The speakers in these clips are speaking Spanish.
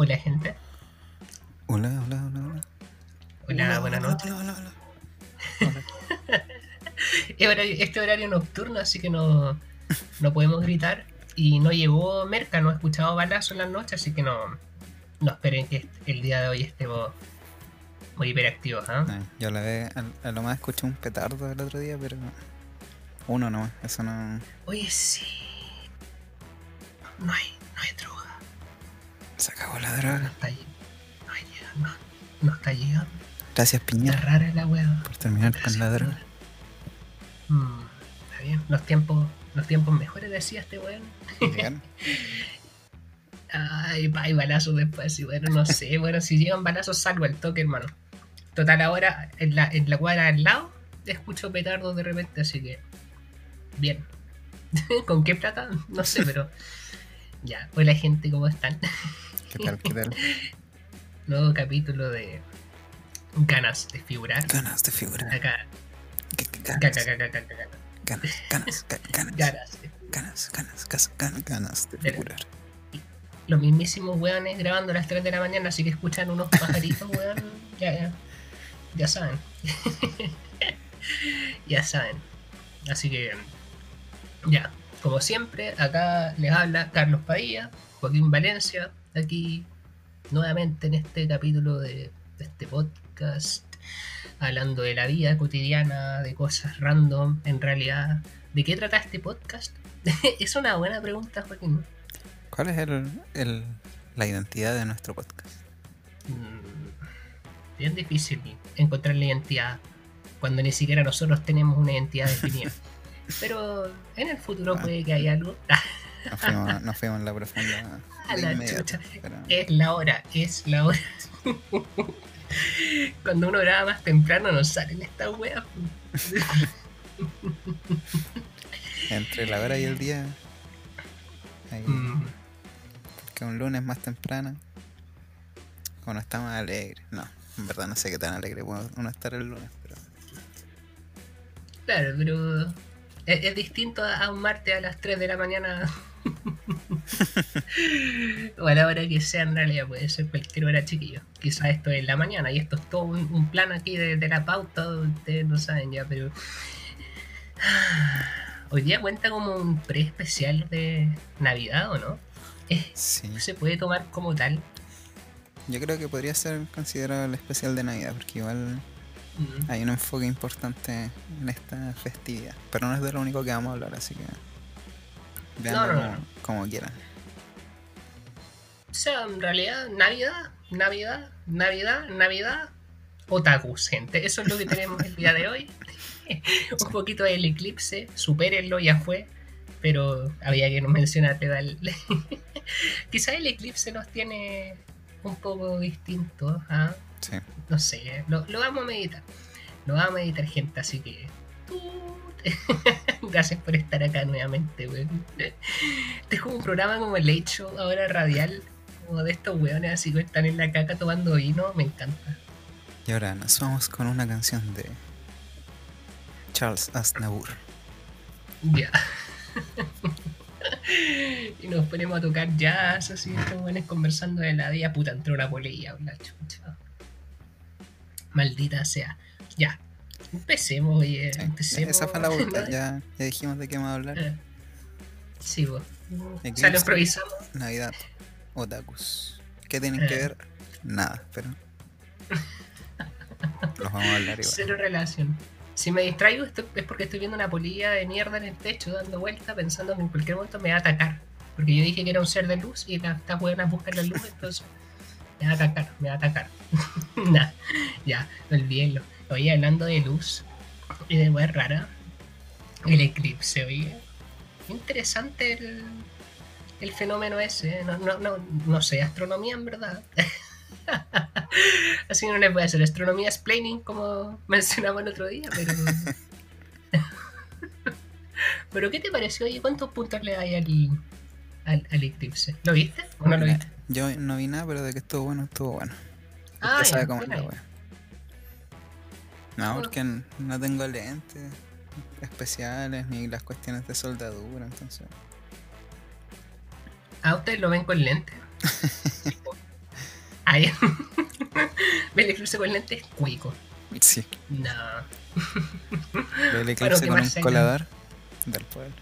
Hola, gente. Hola, hola, hola, hola. Hola, buenas noches. Hola, hola, hola. Este horario nocturno, así que no, no podemos gritar. Y no llegó Merca, no he escuchado balazo en la noche, así que no, no esperen que el día de hoy estemos muy hiperactivos. ¿ah? Ay, yo la ve, a, a lo más escuché un petardo el otro día, pero uno nomás, eso no. Oye, sí. No hay, no hay droga. Se acabó la No droga. está, no, llegando, no, no está llegando. Gracias, Está Piñera, rara la weá. por terminar con la droga. Mm, está bien. Los tiempos, los tiempos mejores decía este weón. Llegaron. Ay, pa, hay balazos después. Y bueno, no sé. Bueno, si llegan balazos, salgo al toque, hermano. Total, ahora en la, en la cuadra al lado escucho petardos de repente, así que. Bien. ¿Con qué plata? No sé, pero. Ya, hola gente, ¿cómo están? ¿Qué tal? ¿Qué tal? Nuevo capítulo de Ganas de figurar. Ganas de figurar. Acá, Ganas, ganas, ganas, ga- ganas, Ganas. ganas, ganas, de figurar. Los mismísimos weones grabando a las 3 de la mañana, así que escuchan unos pajaritos, weón. Ya, ya. Ya saben. ya saben. Así que, ya. Como siempre, acá les habla Carlos Padilla, Joaquín Valencia, aquí nuevamente en este capítulo de, de este podcast, hablando de la vida cotidiana, de cosas random, en realidad. ¿De qué trata este podcast? es una buena pregunta, Joaquín. ¿Cuál es el, el, la identidad de nuestro podcast? Mm, bien difícil encontrar la identidad cuando ni siquiera nosotros tenemos una identidad definida. Pero en el futuro Ah. puede que haya algo. Nos fuimos, nos fuimos en la profunda. A de la inmediato, chucha. pero- Es la hora, es la hora. Cuando uno graba más temprano nos salen estas weas. Entre la hora y el día. Ahí, Mm, Que un lunes más temprano. Uno está más alegre. No, en verdad no sé qué tan alegre puede uno estar el lunes. Pero Claro, pero es, es distinto a a un martes a las 3 de la mañana. o a la hora que sea en realidad, puede ser cualquier hora chiquillo. Quizás esto es la mañana y esto es todo un, un plan aquí de, de la pauta, ustedes no saben ya, pero... Hoy día cuenta como un pre-especial de Navidad, ¿o no? Sí, ¿Se puede tomar como tal? yo creo que podría ser considerado el especial de Navidad. Porque igual Mm. hay un enfoque importante en esta festividad. Pero no es de lo único que vamos a hablar, así que. Veanlo no, como, no. como quieran. O sea, en realidad, Navidad, Navidad, Navidad, Navidad, otakus, gente. Eso es lo que tenemos el día de hoy. Un poquito del eclipse, supérenlo, ya fue. Pero había que no mencionarte, dale. Quizás el eclipse nos tiene un poco distintos, ¿ah? Sí. No sé, lo, lo vamos a meditar. Lo vamos a meditar, gente, así que. Gracias por estar acá nuevamente, weón. Este es como un programa como el Late Show, ahora radial, como de estos weones así que están en la caca tomando vino, me encanta. Y ahora nos vamos con una canción de Charles Aznavour. Ya. y nos ponemos a tocar jazz, así, estos weones conversando de la vida, puta, entró una polilla, la chucha. Maldita sea. Ya. Empecemos, oye, Sí, empecemos. Esa fue la vuelta. Ya, ya dijimos de qué vamos a hablar. Eh, Sí, vos. O sea, lo improvisamos. Navidad. Otakus. ¿Qué tienen que Eh. ver? Nada, pero. Los vamos a hablar igual. Cero relación. Si me distraigo esto es porque estoy viendo una polilla de mierda en el techo dando vueltas pensando que en cualquier momento me va a atacar. Porque yo dije que era un ser de luz y la- estas buenas buscan la luz, entonces me va a atacar, me va a atacar. nah, ya, olvídenlo. Oye, hablando de luz y de weá rara, el eclipse, oye. Interesante el, el fenómeno ese. No, no, no, no sé, astronomía en verdad. Así no les voy a hacer astronomía explaining como mencionamos el otro día, pero. pero ¿qué te pareció? ¿Y cuántos puntos le hay al, al, al eclipse? ¿Lo viste o no lo viste? Yo no vi nada, pero de que estuvo bueno, estuvo bueno. Ah, sabe cómo es la wea. No, porque no tengo lentes especiales ni las cuestiones de soldadura, entonces. Ah, ustedes lo ven con lente. Ay, ver el eclipse con lentes cuico. Sí. No. Ver el Bueno, eclipse ¿qué con un colador del pueblo.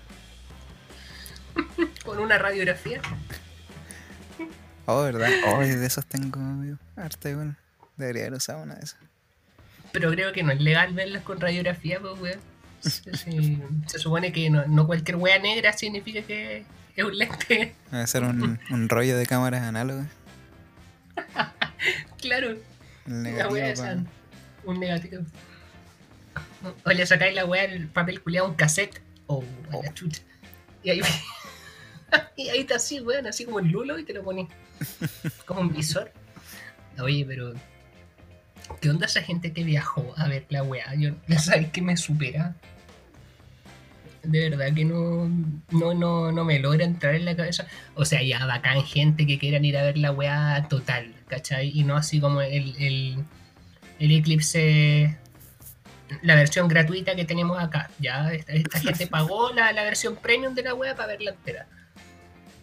Con una radiografía. Oh, ¿verdad? Oh, de esos tengo harta igual. Debería haber usado una de esas. Pero creo que no es legal verlas con radiografía, pues, weón. Se, supone que no, no cualquier wea negra significa que es un lente. Debe ser un, un rollo de cámaras análogas. Claro, la wea esa. Un negativo. O le sacáis la wea el papel culiado a un cassette. Oh, a la chucha. Y ahí, y ahí está así, weón, así como el lulo y te lo pones como un visor. Oye, pero. ¿Qué onda esa gente que viajó a ver la weá? Yo, ¿sabes que me supera? De verdad que no, no, no, no me logra entrar en la cabeza. O sea, ya bacán gente que quieran ir a ver la weá total, ¿cachai? Y no así como el, el, el Eclipse, la versión gratuita que tenemos acá. Ya, esta, esta gente pagó la, la versión premium de la weá para verla entera.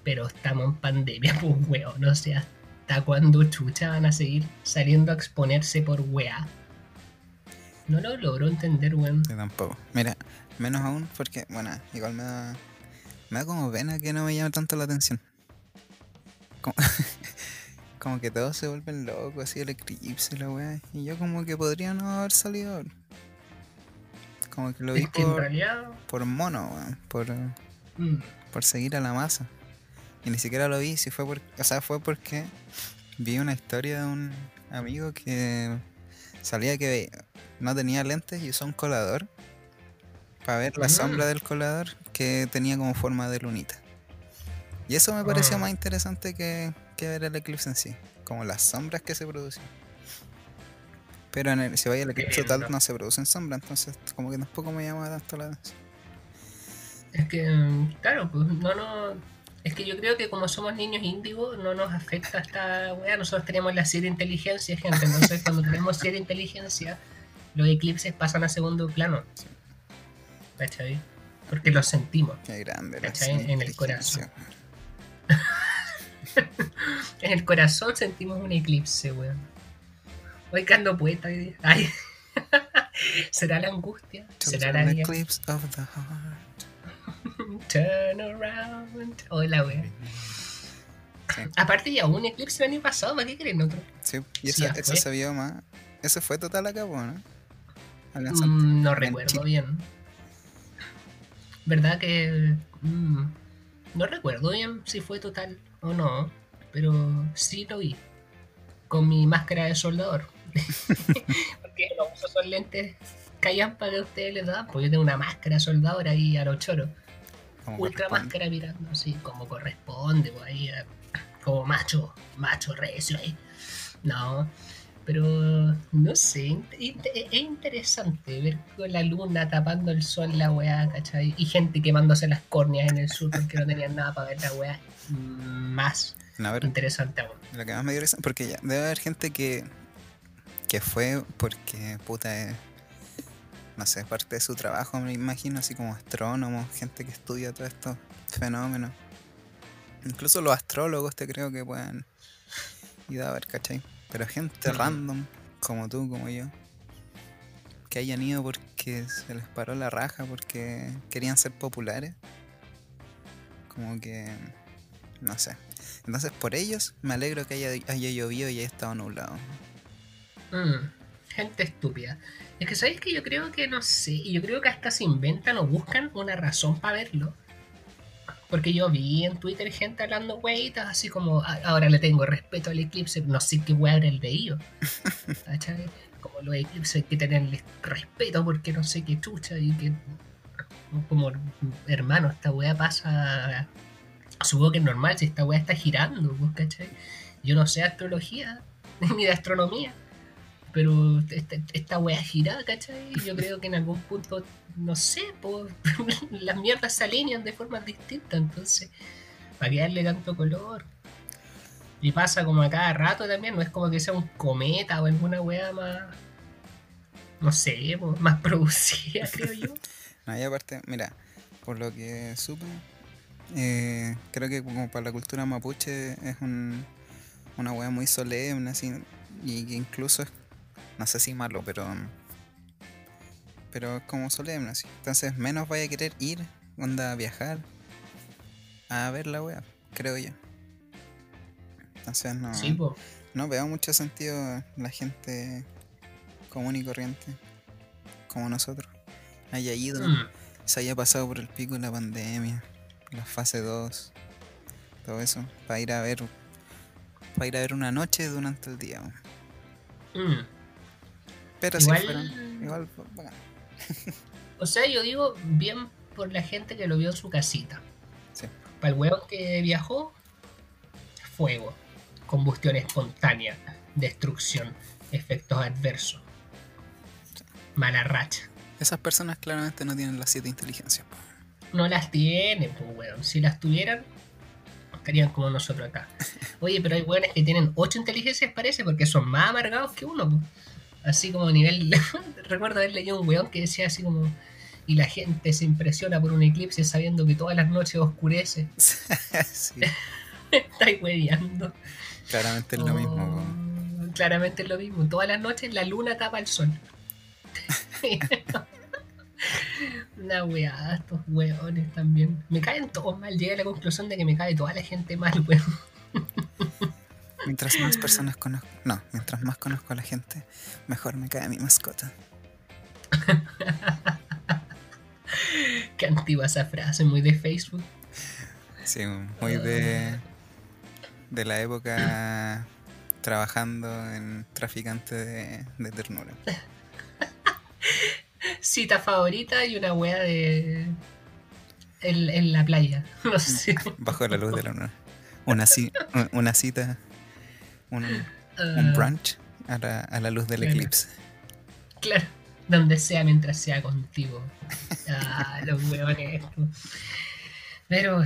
Pero estamos en pandemia, pues weón, no sé hasta cuándo chucha van a seguir saliendo a exponerse por weá. No lo logro entender, weón. Yo tampoco. Mira, menos aún porque, bueno, igual me da. Me da como pena que no me llame tanto la atención. Como, como que todos se vuelven locos, así el eclipse la weá. Y yo como que podría no haber salido. Como que lo vi Es que en por, realidad. por mono, weón. Por, mm, por seguir a la masa. Y ni siquiera lo vi, si fue por, o sea, fue porque vi una historia de un amigo que salía que no tenía lentes y usó un colador para ver la Mm. sombra del colador que tenía como forma de lunita. Y eso me pareció Ah. más interesante que, que ver el eclipse en sí, como las sombras que se producen. Pero en el, si vaya el eclipse total no se producen sombras, entonces como que tampoco me llama tanto la atención. Es que, mm, claro, pues no, no. Es que yo creo que como somos niños índigo, no nos afecta esta weá. Nosotros tenemos la siete inteligencia, gente. Entonces, cuando tenemos siete inteligencia, los eclipses pasan a segundo plano. ¿Cachai? Porque los sentimos. Qué grande. ¿Cachai? En el inteligencia. En el corazón sentimos un eclipse, weón. Hoy que ando poeta. Ay. ¿Será la angustia? ¿Será la eclipse of the heart. Turn around. Hola, weón. Sí. Aparte ya hubo un eclipse el año pasado, ¿para qué creen otro? Sí, y eso, se vio más. Ese fue total acá, ¿no? Mm, no recuerdo Chile. bien. ¿Verdad que... mm, no recuerdo bien si fue total o no, pero sí lo vi. Con mi máscara de soldador. Porque no uso esos lentes callampa que ustedes les dan, pues yo tengo una máscara de soldador ahí a los choros. Ultra máscara mirando así como corresponde, pues ahí eh, como macho, macho recio ahí. No, pero no sé, es interesante ver con la luna tapando el sol la weá, ¿cachai? Y gente quemándose las córneas en el sur porque no tenían nada para ver la weá. Más No, a ver, interesante aún. lo que más me dio risa, porque ya debe haber gente que, que fue porque, puta, eh, no sé, parte de su trabajo, me imagino, así como astrónomos, gente que estudia todos estos fenómenos. Incluso los astrólogos te creo que puedan ir a ver, ¿cachai? Pero gente random, como tú, como yo, que hayan ido porque se les paró la raja, porque querían ser populares, como que, no sé. Entonces, por ellos, me alegro que haya, haya llovido y haya estado nublado. Mm, gente estúpida. Es que sabéis que yo creo que no sé, y yo creo que hasta se inventan o buscan una razón para verlo. Porque yo vi en Twitter gente hablando weitas así como "Ah, ahora le tengo respeto al eclipse, no sé qué wea habrá el veído. ¿Cachai? Como los eclipses hay que tenerles respeto porque no sé qué chucha y que como hermano, esta wea pasa supongo que es normal si esta wea está girando, pues, ¿cachai? Yo no sé astrología ni de astronomía. Pero esta, esta wea gira, ¿cachai? Yo creo que en algún punto, no sé, pues, las mierdas se alinean de formas distintas, entonces, ¿para qué darle tanto color? Y pasa como a cada rato también, no es como que sea un cometa o alguna wea más, no sé, más producida, creo yo. No, y aparte, mira, por lo que supe, eh, creo que como para la cultura mapuche es un, una weá muy solemne, así, y que incluso es, no sé si malo, pero. Pero es como solemne, así. Entonces, menos vaya a querer ir, onda, a viajar, a ver la weá, creo yo. Entonces, no. Sí, po. No veo mucho sentido la gente común y corriente, como nosotros, haya ido, Mm. se haya pasado por el pico de la pandemia, la fase 2, todo eso, para ir a ver, para ir a ver una noche durante el día. Mm. Pero Igual- si fueran, igual, pues, bacán. O sea, yo digo bien por la gente que lo vio en su casita. Sí. Para el weón que viajó, fuego, combustión espontánea, destrucción, efectos adversos, mala racha. Esas personas claramente no tienen las siete inteligencias. No las tienen, pues weón. Si las tuvieran, estarían como nosotros acá. Oye, pero hay weones que tienen ocho inteligencias, parece, porque son más amargados que uno. po. Así como a nivel. Recuerdo haber leído un weón que decía así como. Y la gente se impresiona por un eclipse sabiendo que todas las noches oscurece. sí, Estáis hueveando. claramente es lo mismo. Oh, Claramente es lo mismo. Todas las noches la luna tapa el sol. Una weá, estos weones también. Me caen todos mal. Llegué a la conclusión de que me cae toda la gente mal, weón. Mientras más personas conozco, no, mientras más conozco a la gente, mejor me cae mi mascota. Qué antigua esa frase, muy de Facebook. Sí, muy de, de la época trabajando en traficante de, de ternura. Cita favorita y una wea de. En, en la playa. No sé. Bajo la luz de la luna. Una, ci- una cita, un, un Ah, brunch a la, a la luz del Claro. eclipse. Claro, donde sea mientras sea contigo. Ah, los huevones. Pero,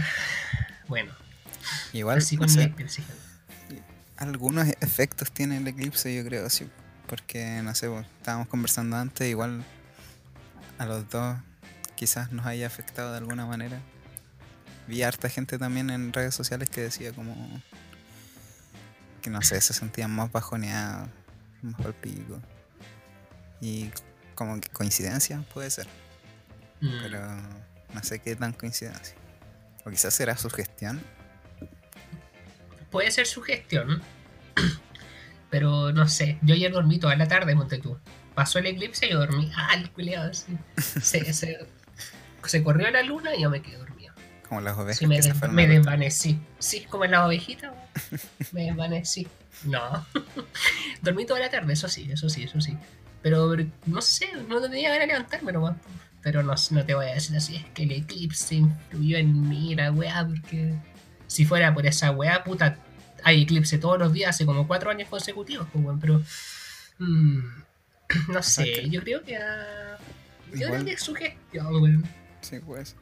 bueno, Igual, así con algunos efectos tiene el eclipse, yo creo, sí. Porque, no sé, pues, estábamos conversando antes, igual a los dos quizás nos haya afectado de alguna manera. Vi harta gente también en redes sociales que decía como que no sé, se sentían más bajoneados, más al pico. Y como que coincidencia puede ser, Mm, pero no sé qué tan coincidencia. O quizás será su gestión. Puede ser su gestión, pero no sé. Yo ayer dormí toda la tarde, monte tú. Pasó el eclipse y yo dormí. Ah, el culiado, sí. Se, se, se corrió la luna y yo me quedé dormido. Como las ovejas Sí, me, que des- me desvanecí. Sí, como en la ovejita, weón. me desvanecí. No. Dormí toda la tarde, eso sí, eso sí, eso sí. Pero no sé, no tenía ganas de levantarme nomás. Pero no, no te voy a decir así, es que el eclipse influyó en mí, la weá, porque si fuera por esa weá, puta, hay eclipse todos los días hace como cuatro años consecutivos, pues, weón, pero. mm, no sé, yo creo que. ah, yo Igual- creo que es su gestión, weón Sí, pues.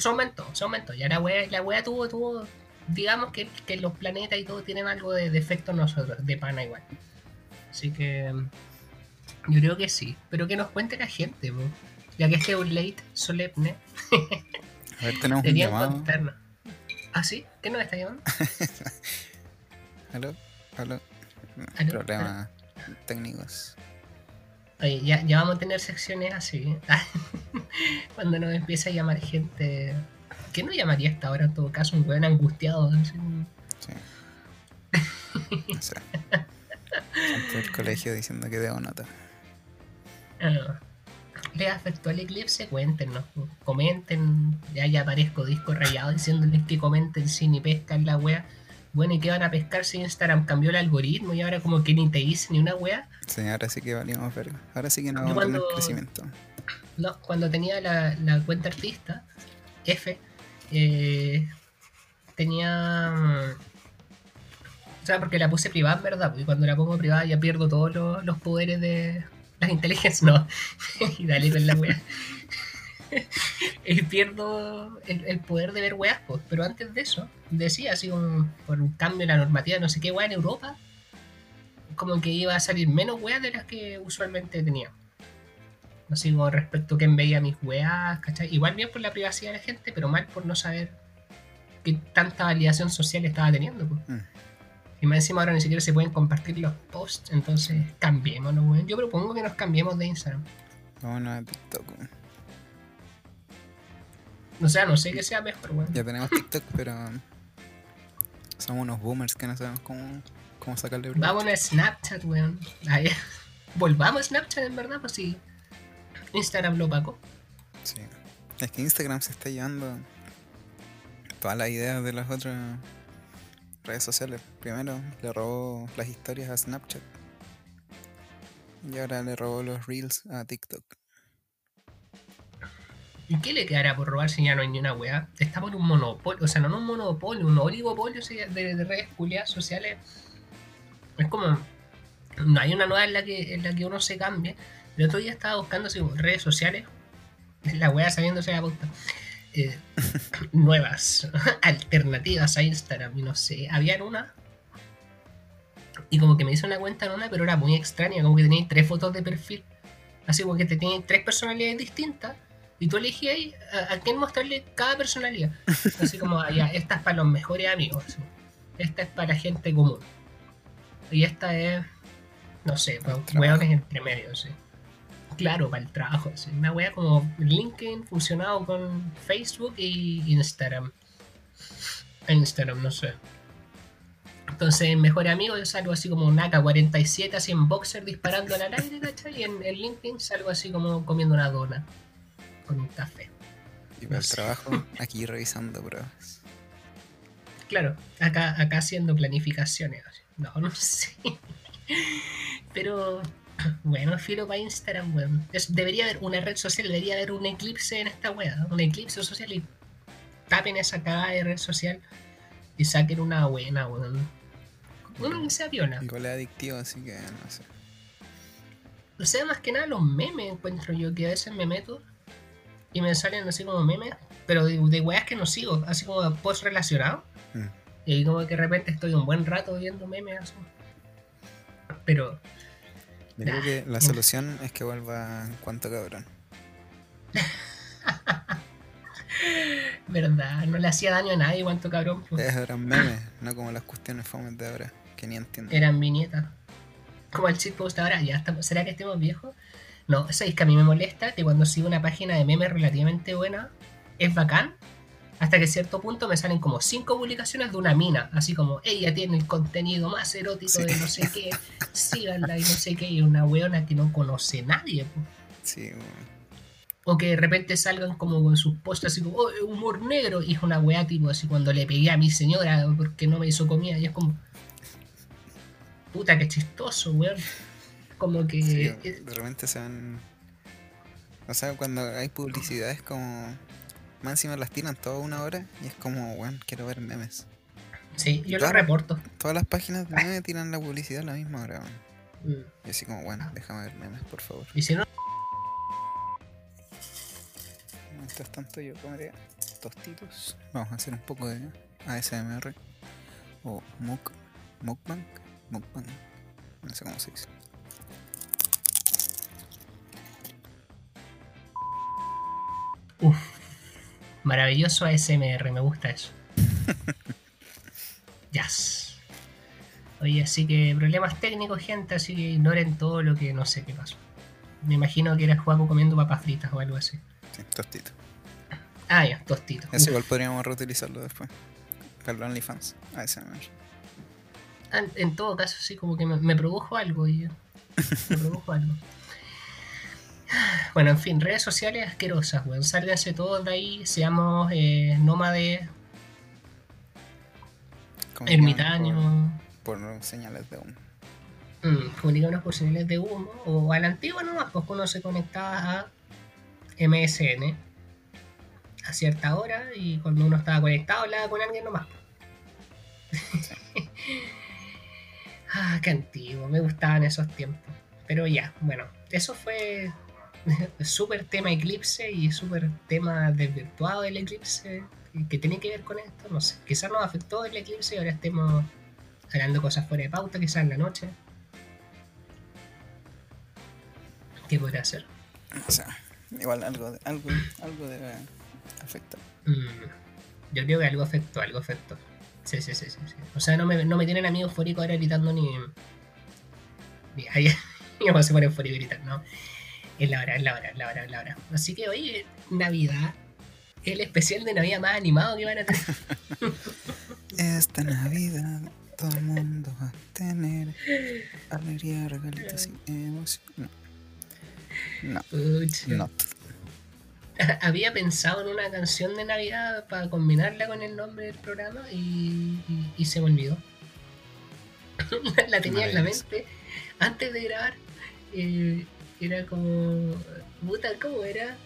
Se aumentó, se aumentó. Ya la wea, la wea tuvo, tuvo, digamos que, que los planetas y todo tienen algo de defecto nosotros, de pana igual. Así que yo creo que sí. Pero que nos cuente la gente, po. ya que este es un late solemne, A ver, tenemos un llamado. contarnos. ¿Ah, sí? ¿Qué nos está llamando? ¿Aló? ¿Aló? No, Aló, Problemas técnicos. Oye, ya, ya vamos a tener secciones así. Cuando nos empiece a llamar gente. ¿Qué nos llamaría hasta ahora en todo caso? Un weón angustiado. así. Sí. No sé. Del colegio diciendo que debo nota. Ah, ¿Les afectó el eclipse? Cuéntenos, comenten. Ya, ya aparezco disco rayado diciéndoles que comenten si ni pescan la wea. Bueno, ¿y qué van a pescar si Instagram cambió el algoritmo y ahora como que ni te dice ni una wea? Sí, ahora sí que valimos verga. Ahora sí que no vamos a tener crecimiento. No, cuando tenía la, la cuenta artista, F, eh, tenía... O sea, porque la puse privada, en verdad, y cuando la pongo privada ya pierdo todos los, los poderes de las inteligencias, no. y dale con la wea. y pierdo el, el poder de ver weas, pues. Pero antes de eso, decía así como por un cambio en la normativa, no sé qué wea en Europa, como que iba a salir menos weas de las que usualmente tenía. Así como respecto a quién veía mis weas, ¿cachai? Igual bien por la privacidad de la gente, pero mal por no saber qué tanta validación social estaba teniendo. pues. Mm. Y más encima ahora ni siquiera se pueden compartir los posts, entonces cambiémonos, weón. Yo propongo que nos cambiemos de Instagram. Vámonos a TikTok, weón. O sea, no sé qué sea mejor, weón. Ya tenemos TikTok, pero somos unos boomers que no sabemos cómo, cómo sacarle provecho. Vamos a Snapchat, weón. Ahí. Volvamos a Snapchat, en verdad, pues sí. Instagram lo opacó. Sí. Es que Instagram se está llevando todas las ideas de las otras redes sociales. Primero le robó las historias a Snapchat. Y ahora le robó los reels a TikTok. ¿Y qué le quedará por robar si ya no hay ni una weá? Estamos en un monopolio, o sea, no un monopolio, un oligopolio de, de redes culiadas sociales. Es como. No hay una nueva en la que, en la que uno se cambie. El otro día estaba buscando así, redes sociales. La weá sabiéndose la puta. eh, nuevas, alternativas a Instagram. Y no sé, habían una. Y como que me hice una cuenta en una, pero era muy extraña. Como que teníais tres fotos de perfil. Así como que te teníais tres personalidades distintas. Y tú elegías ahí a, a quién mostrarle cada personalidad. Así como, ah, ya, esta es para los mejores amigos. Esta es para gente común. Y esta es, no sé, para hueones entre medio, sí. Claro, para el trabajo. sí. Una wea como LinkedIn funcionado con Facebook y Instagram. Instagram, no sé. Entonces, mejor amigo, yo salgo así como un AK-47, así en boxer disparando al aire, ¿cachai? Y en, en LinkedIn salgo así como comiendo una dona con un café. Y para el sé. trabajo, aquí revisando pruebas. Claro, acá, acá haciendo planificaciones. No, no sé. Pero, bueno, filo para Instagram, weón. Debería haber una red social, debería haber un eclipse en esta wea. Un eclipse social y tapen esa cagada de red social y saquen una buena, weón. Una que sea piola. Igual es adictivo, así que no sé. O sea, más que nada los memes encuentro yo, que a veces me meto y me salen así como memes, pero de, de weas que no sigo, así como post relacionado. Mm. Y ahí como que de repente estoy un buen rato viendo memes así. Pero, Yo creo Nah, que la solución es que vuelva en cuanto cabrón. verdad, no le hacía daño a nadie, cuánto cabrón. pues. Eran memes, no como las cuestiones fomes de ahora, que ni entiendo. Eran viñetas. Como el shitpost ahora, ya estamos, ¿será que estemos viejos? No, es que a mí me molesta que cuando sigo una página de memes relativamente buena, es bacán, hasta que a cierto punto me salen como cinco publicaciones de una mina, así como ella tiene el contenido más erótico Sí. de no sé qué, síganla y no sé qué, y una weona que no conoce nadie. po. Sí. O que de repente salgan como con sus posts así como, oh, humor negro, y es una weá tipo así cuando le pegué a mi señora porque no me hizo comida, y es como, puta que chistoso, weón. Como que... Sí, de repente se van. O sea, cuando hay publicidades como. Más encima las tiran toda una hora y es como, bueno, quiero ver memes. sí, yo lo reporto. Todas las páginas de memes tiran la publicidad a la misma hora, weón. Mm. Y así como, bueno, déjame ver memes, por favor. Y si no, Mientras tanto yo comeré tostitos. Vamos a hacer un poco de ASMR. O muk, mukbang. Mukbang. No sé cómo se dice. Maravilloso ASMR, me gusta eso. Yes. Oye, así que problemas técnicos, gente, así que ignoren todo lo que no sé qué pasó. Me imagino que era Juaco comiendo papas fritas o algo así. Sí, tostito. Ah, ya, tostito. Eso Uf. igual podríamos reutilizarlo después. Para OnlyFans. ASMR. Ah, En todo caso, sí, como que me, me produjo algo y me produjo algo. Bueno, en fin, redes sociales asquerosas, weón. Sálganse todos de ahí, seamos eh, nómades, ermitaños, Por, por señales de humo. mm, por señales de humo, o a la antigua nomás, pues uno se conectaba a MSN a cierta hora y cuando uno estaba conectado hablaba con alguien nomás. ah, qué antiguo, me gustaban esos tiempos. Pero ya, bueno, eso fue súper tema eclipse y súper tema desvirtuado del eclipse que- tiene que ver con esto, no sé, quizás nos afectó el eclipse y ahora estemos hablando cosas fuera de pauta, quizás en la noche. ¿Qué podría hacer? O sea, igual algo, de- algo, algo debe afectar. Mm, yo creo que algo afectó, algo afectó. Sí, sí, sí, sí, sí. O sea, no me, no me tienen a mí eufórico ahora gritando ni. ni ahí, no se pone eufórico gritar, ¿no? Es la hora, es la hora, es la hora, es la hora. Así que hoy, Navidad, el especial de Navidad más animado que van a tener. Esta Navidad todo el mundo va a tener alegría, regalitos y emoción. No. No. Había pensado en una canción de Navidad para combinarla con el nombre del programa y, y- y se me olvidó. la tenía en la mente antes de grabar. eh, era como. Puta, ¿cómo era?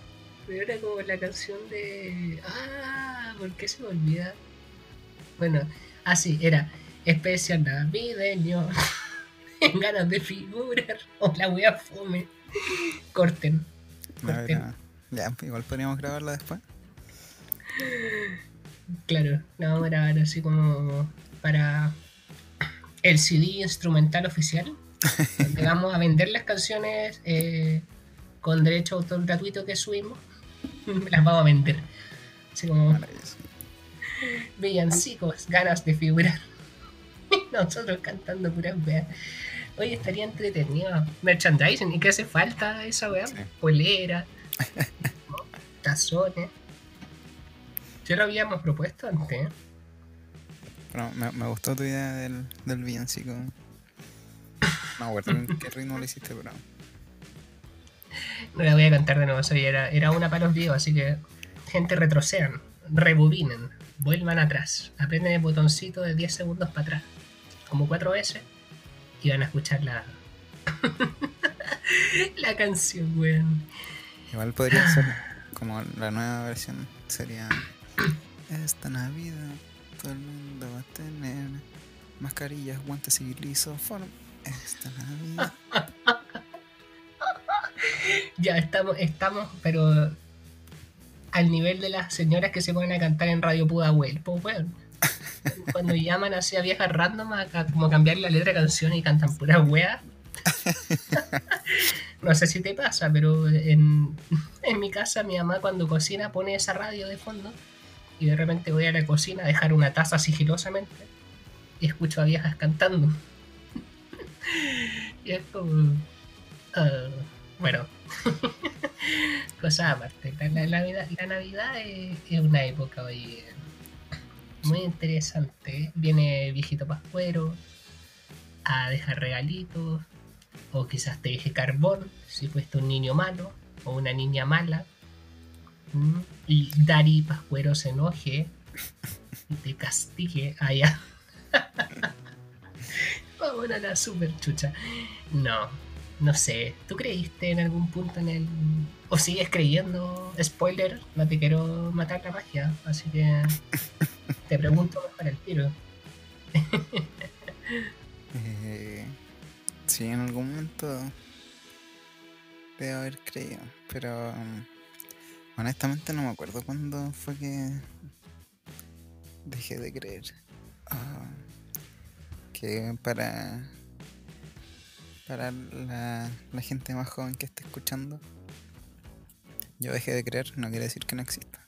Pero era como la canción de. Ah, ¿por qué se me olvida? Bueno, así, era especial navideño. En ganas de figurar. O la fome. Corten. A ver, Corten. ah, ya, igual podríamos grabarla después. Claro, la vamos a grabar así como para el CD instrumental oficial. donde vamos a vender las canciones eh, con derecho a autor gratuito que subimos. Las vamos a vender. Así como villancicos, ganas de figurar. Nosotros cantando puras weas. Oye, estaría entretenido. Merchandising, ¿y qué hace falta esa wea? Sí. Polera, ¿no? tazones. Ya lo habíamos propuesto antes. ¿eh? Pero me, me gustó tu idea del, del villancico. No acuerdo en qué ritmo lo hiciste, pero. No la voy a cantar de nuevo, soy, era, era una para los videos, así que gente retrocedan, rebobinen, vuelvan atrás, aprenden el botoncito de 10 segundos para atrás, como cuatro veces, y van a escuchar la, la canción, weón. Igual podría ser como la nueva versión. Sería. Esta Navidad todo el mundo va a tener mascarillas, guantes y. Esta Navidad. Ya estamos, estamos, pero al nivel de las señoras que se ponen a cantar en Radio Pudahuel, pues weón. Cuando llaman así a viejas random a, como cambiar la letra de canción y cantan pura weas. No sé si te pasa, pero en, en mi casa mi mamá cuando cocina pone esa radio de fondo y de repente voy a la cocina a dejar una taza sigilosamente y escucho a viejas cantando. y es como... ah, bueno, cosas aparte. La, Navidad, la Navidad es, es una época hoy eh, muy interesante. Viene viejito pascuero a dejar regalitos, o quizás te deje carbón si fuiste un niño malo o una niña mala. Y Dari Pascuero se enoje y te castigue allá. Vamos a la super chucha. No, no sé. ¿Tú creíste en algún punto en el. o sigues creyendo? Spoiler, no te quiero matar la magia, así que te pregunto para el tiro. Eh, sí, en algún momento debo haber creído, pero um, honestamente no me acuerdo cuándo fue que dejé de creer. Ah, para para la, la gente más joven que esté escuchando, yo dejé de creer, no quiere decir que no exista.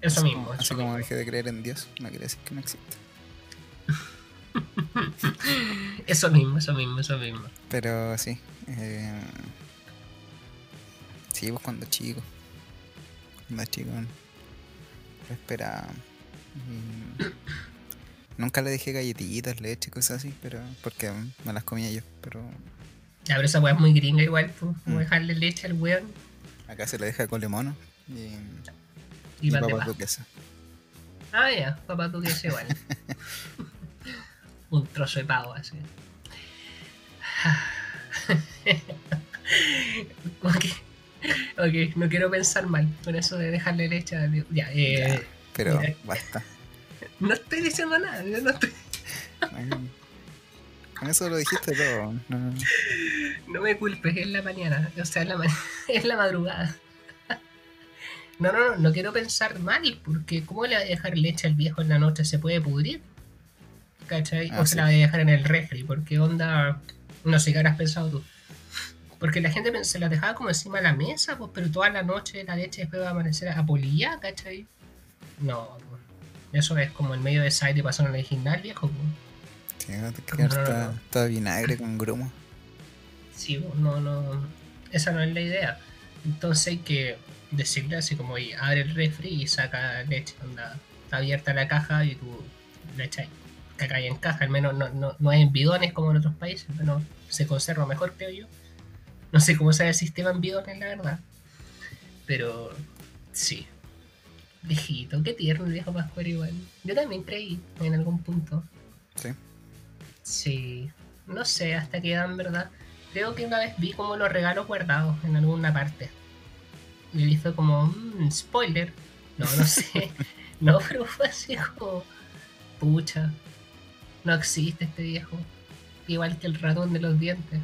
Eso mismo, eso así como mismo. dejé de creer en Dios, no quiere decir que no exista. Eso mismo, eso mismo, eso mismo. Pero sí. Eh, sí, pues cuando chico. Cuando chico. Lo esperaba. Y nunca le dije galletitas, leche, cosas así, pero porque me las comía yo. Pero Ya, pero esa weá es muy gringa igual, pues, Mm. dejarle leche al weón acá se le deja colemono y, y, y papas paja. duquesa. Ah, ya, papá que es igual. Un trozo de pavo así. ok, ok, no quiero pensar mal con eso de dejarle leche a Dios. Ya, eh, Pero Mira. basta. No estoy diciendo nada, yo no, estoy- Con eso lo dijiste todo. No, no me culpes, es la mañana, o sea, es la, ma- es la madrugada. No, no, no, no quiero pensar mal, porque ¿cómo le va a dejar leche al viejo en la noche? ¿Se puede pudrir? ¿Cachai? Ah, o se sí. la va a dejar en el refri, porque onda, no sé qué habrás pensado tú. Porque la gente se la dejaba como encima de la mesa, pues, pero toda la noche la leche después va a amanecer apolillada, ¿cachai? No, Eso es como el medio de side y pasaron al original, viejo. Sí, a No, quedar no, no. vinagre con grumo. Sí, no, no. Esa no es la idea. Entonces hay que decirle así como, "Oye, abre el refri y saca leche. Onda, está abierta la caja y tú le echas caca en caja. Al menos no, no, no es en bidones como en otros países. Pero se conserva mejor, creo yo. No sé cómo será el sistema en bidones, la verdad. Pero sí. Viejito, qué tierno el viejo Pascual igual. Yo también creí en algún punto. Sí. Sí, no sé hasta qué edad en verdad. Creo que una vez vi como los regalos guardados en alguna parte. Y él hizo como, "Mm, spoiler. No, no sé. no, pero fue así como, pucha, no existe este viejo. Igual que el ratón de los dientes.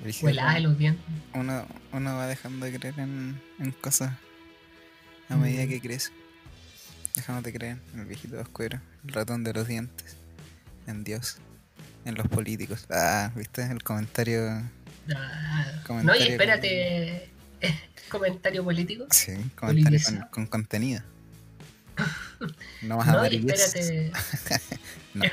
O Brígido, el hada de los dientes. uno, uno va dejando de creer en, en cosas a medida Mm. que crece. Dejamos de creer en el viejito oscuro, el ratón de los dientes, en Dios, en los políticos. Ah, ¿viste? El comentario. Ah, no, y espérate, comentario político. Sí, comentario con, con contenido. No más No, y espérate. No.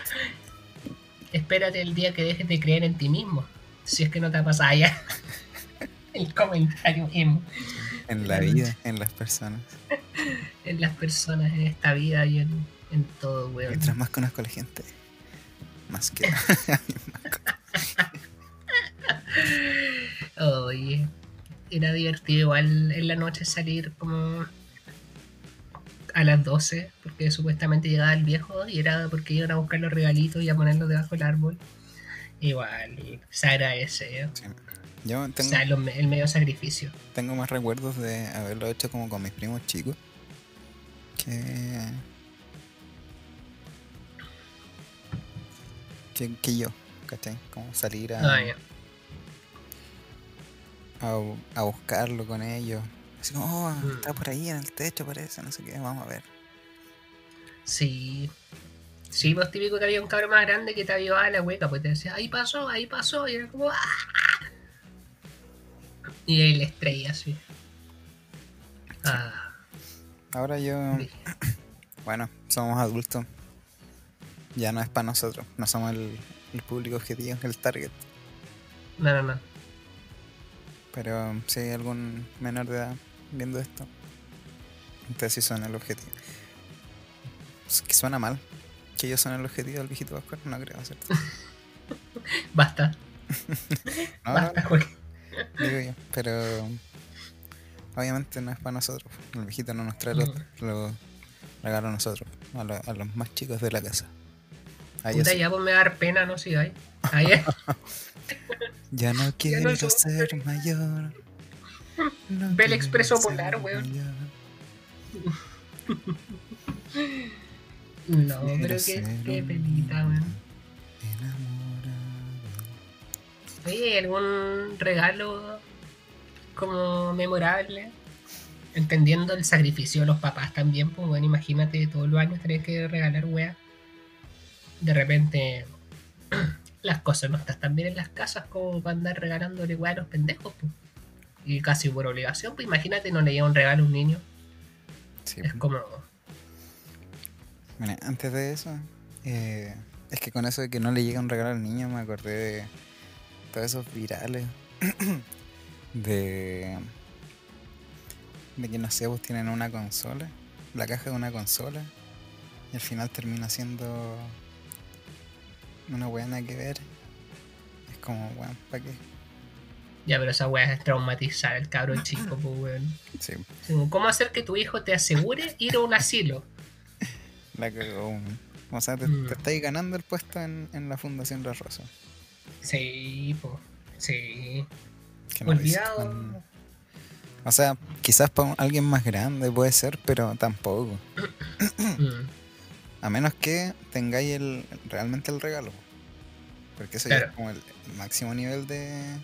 espérate el día que dejes de creer en ti mismo. Si es que no te ha pasado ya. el comentario emo En la vida, en las personas. en las personas, en esta vida y en, en todo, weón. Mientras más conozco a la gente, más que. Oye, era divertido igual en la noche salir como a las 12, porque supuestamente llegaba el viejo y era porque iban a buscar los regalitos y a ponerlos debajo del árbol. Igual, se agradece, ¿eh? Sí. Yo O sea, el medio sacrificio. tengo más recuerdos de haberlo hecho como con mis primos chicos que. que, que yo, ¿cachai? Como salir a, Ah, a buscarlo con ellos. Así como, oh, Mm. está por ahí en el techo, parece, no sé qué, vamos a ver. Sí. Sí, pues típico que había un cabrón más grande que te avivaba la hueca, pues te decía, ahí pasó, ahí pasó, y era como, ¡ah! Y él estrella así. Ah, Ahora yo, bueno, somos adultos. Ya no es para nosotros, no somos el, el público objetivo, el target. no, no, no. Pero si hay algún menor de edad viendo esto, entonces sí son el objetivo. Es que suena mal que ellos son el objetivo del viejito Pascual, no creo, ¿cierto? Basta, No, basta, no, digo yo, pero obviamente no es para nosotros. El viejito no nos trae los, los regalos a nosotros, a, lo- a los más chicos de la casa. A ellos Puta, sí. ya pues me dar pena, no sigáis. Ahí es. Ya no quiero ser mayor. no Ve el expreso polar, weón. No, pero qué, qué un penita, weón. ¿Hay algún regalo como memorable? Entendiendo el sacrificio de los papás también, pues bueno, imagínate todos los años tener que regalar weas. De repente las cosas no están tan bien en las casas como para andar regalándole weas a los pendejos, pues. Y casi por obligación, pues imagínate no le llega un regalo a un niño. Sí, Es como. Mira, antes de eso, eh, es que con eso de que no le llega un regalo al niño, me acordé de todos esos virales de, de que no sé, pues tienen una consola, la caja de una consola, y al final termina siendo una buena que ver. Es como, weón, ¿para qué? Ya, pero esa wea es traumatizar al cabro chico, pues weón. Sí, Como, ¿Cómo hacer que tu hijo te asegure ir a un asilo? la cagó. O sea, te, Mm. te estáis ganando el puesto en, en la Fundación La Rosa. Sí, pues. Sí. Que no lo Olvidado. O sea, quizás para alguien más grande puede ser, pero tampoco. Mm. A menos que tengáis el, realmente el regalo. Porque eso ya es como el, el máximo nivel de,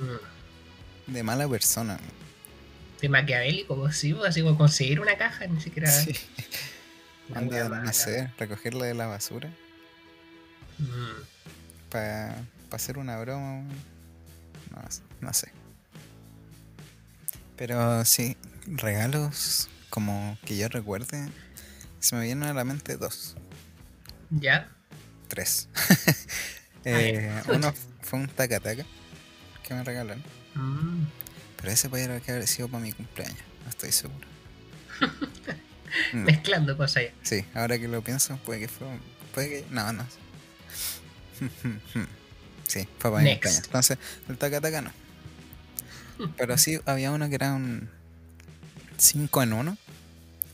Mm. de mala persona. De maquiavélico, pues sí, pues, así como conseguir una caja, ni siquiera. Sí. Anda, mala. sé, recogerla de la basura Mm. Para hacer una broma. No, no sé. Pero sí, regalos como que yo recuerde. Se me vienen a la mente dos. ¿Ya? Tres. Eh, uno fue un taca-taca que me regalaron. Mm. Pero ese puede haber sido para mi cumpleaños, no estoy seguro. Mezclando cosas ya. sí, ahora que lo pienso, puede que fue. Puede que. No, no. Sí, fue para cumpleaños. Entonces, el taca-taca no. Pero sí, había uno que era un 5 en 1,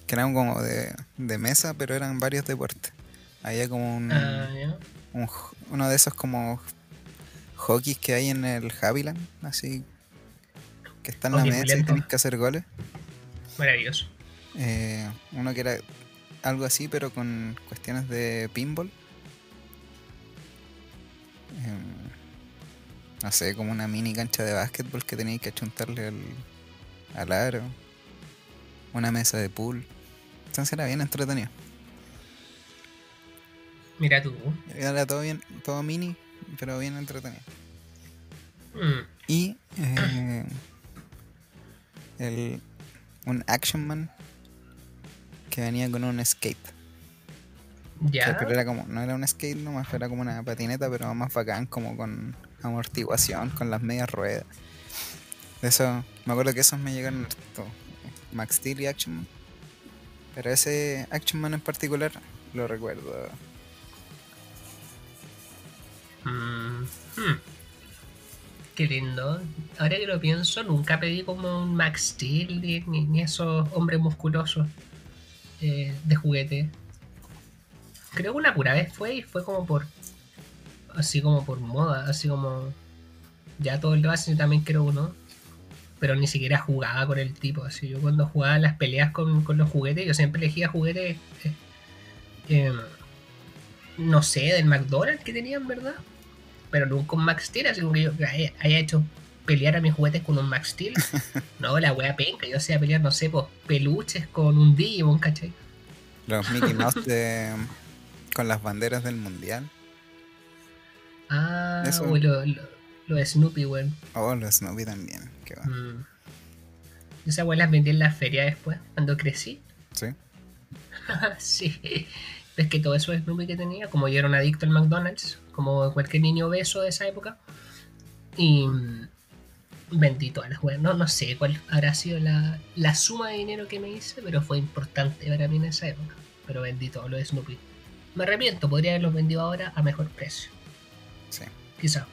que eran como de, de mesa, pero eran varios deportes. Había como un, Ah, un uno de esos como hockeys que hay en el Haviland, así que está en la mesa y tienes que hacer goles. Maravilloso. Eh, uno que era algo así, pero con cuestiones de pinball. No sé, como una mini cancha de básquetbol que tenías que achuntarle al, al aro. Una mesa de pool. Entonces era bien entretenido. Mira tú. Era todo bien, todo mini, pero bien entretenido. Mm. Y eh, el, un Action Man que venía con un skate. O sea, Ya. pero era como, no era un skate nomás, era como una patineta, pero más bacán, como con amortiguación, con las medias ruedas. De eso, me acuerdo que esos me llegaron harto, Max Steel y Action Man. Pero ese Action Man en particular lo recuerdo. Mm, hmm. Qué lindo. Ahora que lo pienso, nunca pedí como un Max Steel ni esos hombres musculosos eh, de juguete. Creo que una pura vez fue y fue como por. Así como por moda, así como. Ya todo lo hacen, yo también quiero uno. Pero ni siquiera jugaba con el tipo. Así yo cuando jugaba las peleas con, con los juguetes, yo siempre elegía juguetes. eh, eh, no sé, del McDonald's que tenían, ¿verdad? Pero nunca un Max Steel, así como que yo haya, haya hecho pelear a mis juguetes con un Max Steel. no, la wea penca, yo sé pelear, no sé, pues peluches con un Digimon, ¿cachai? Los Mickey Mouse de, con las banderas del mundial. Ah, Eso. uy, lo, lo, lo de Snoopy, weón. Oh, los Snoopy también. Qué va. Mm. Esas weas las vendí en la feria después, cuando crecí. Sí. sí. Es que todo eso es Snoopy que tenía, como yo era un adicto al McDonald's, como cualquier niño obeso de esa época. Y mm, vendí todas las weas. No, no sé cuál habrá sido la, la suma de dinero que me hice, pero fue importante para mí en esa época. Pero vendí todo lo de Snoopy. Me arrepiento, podría haberlos vendido ahora a mejor precio. Sí. Quizá.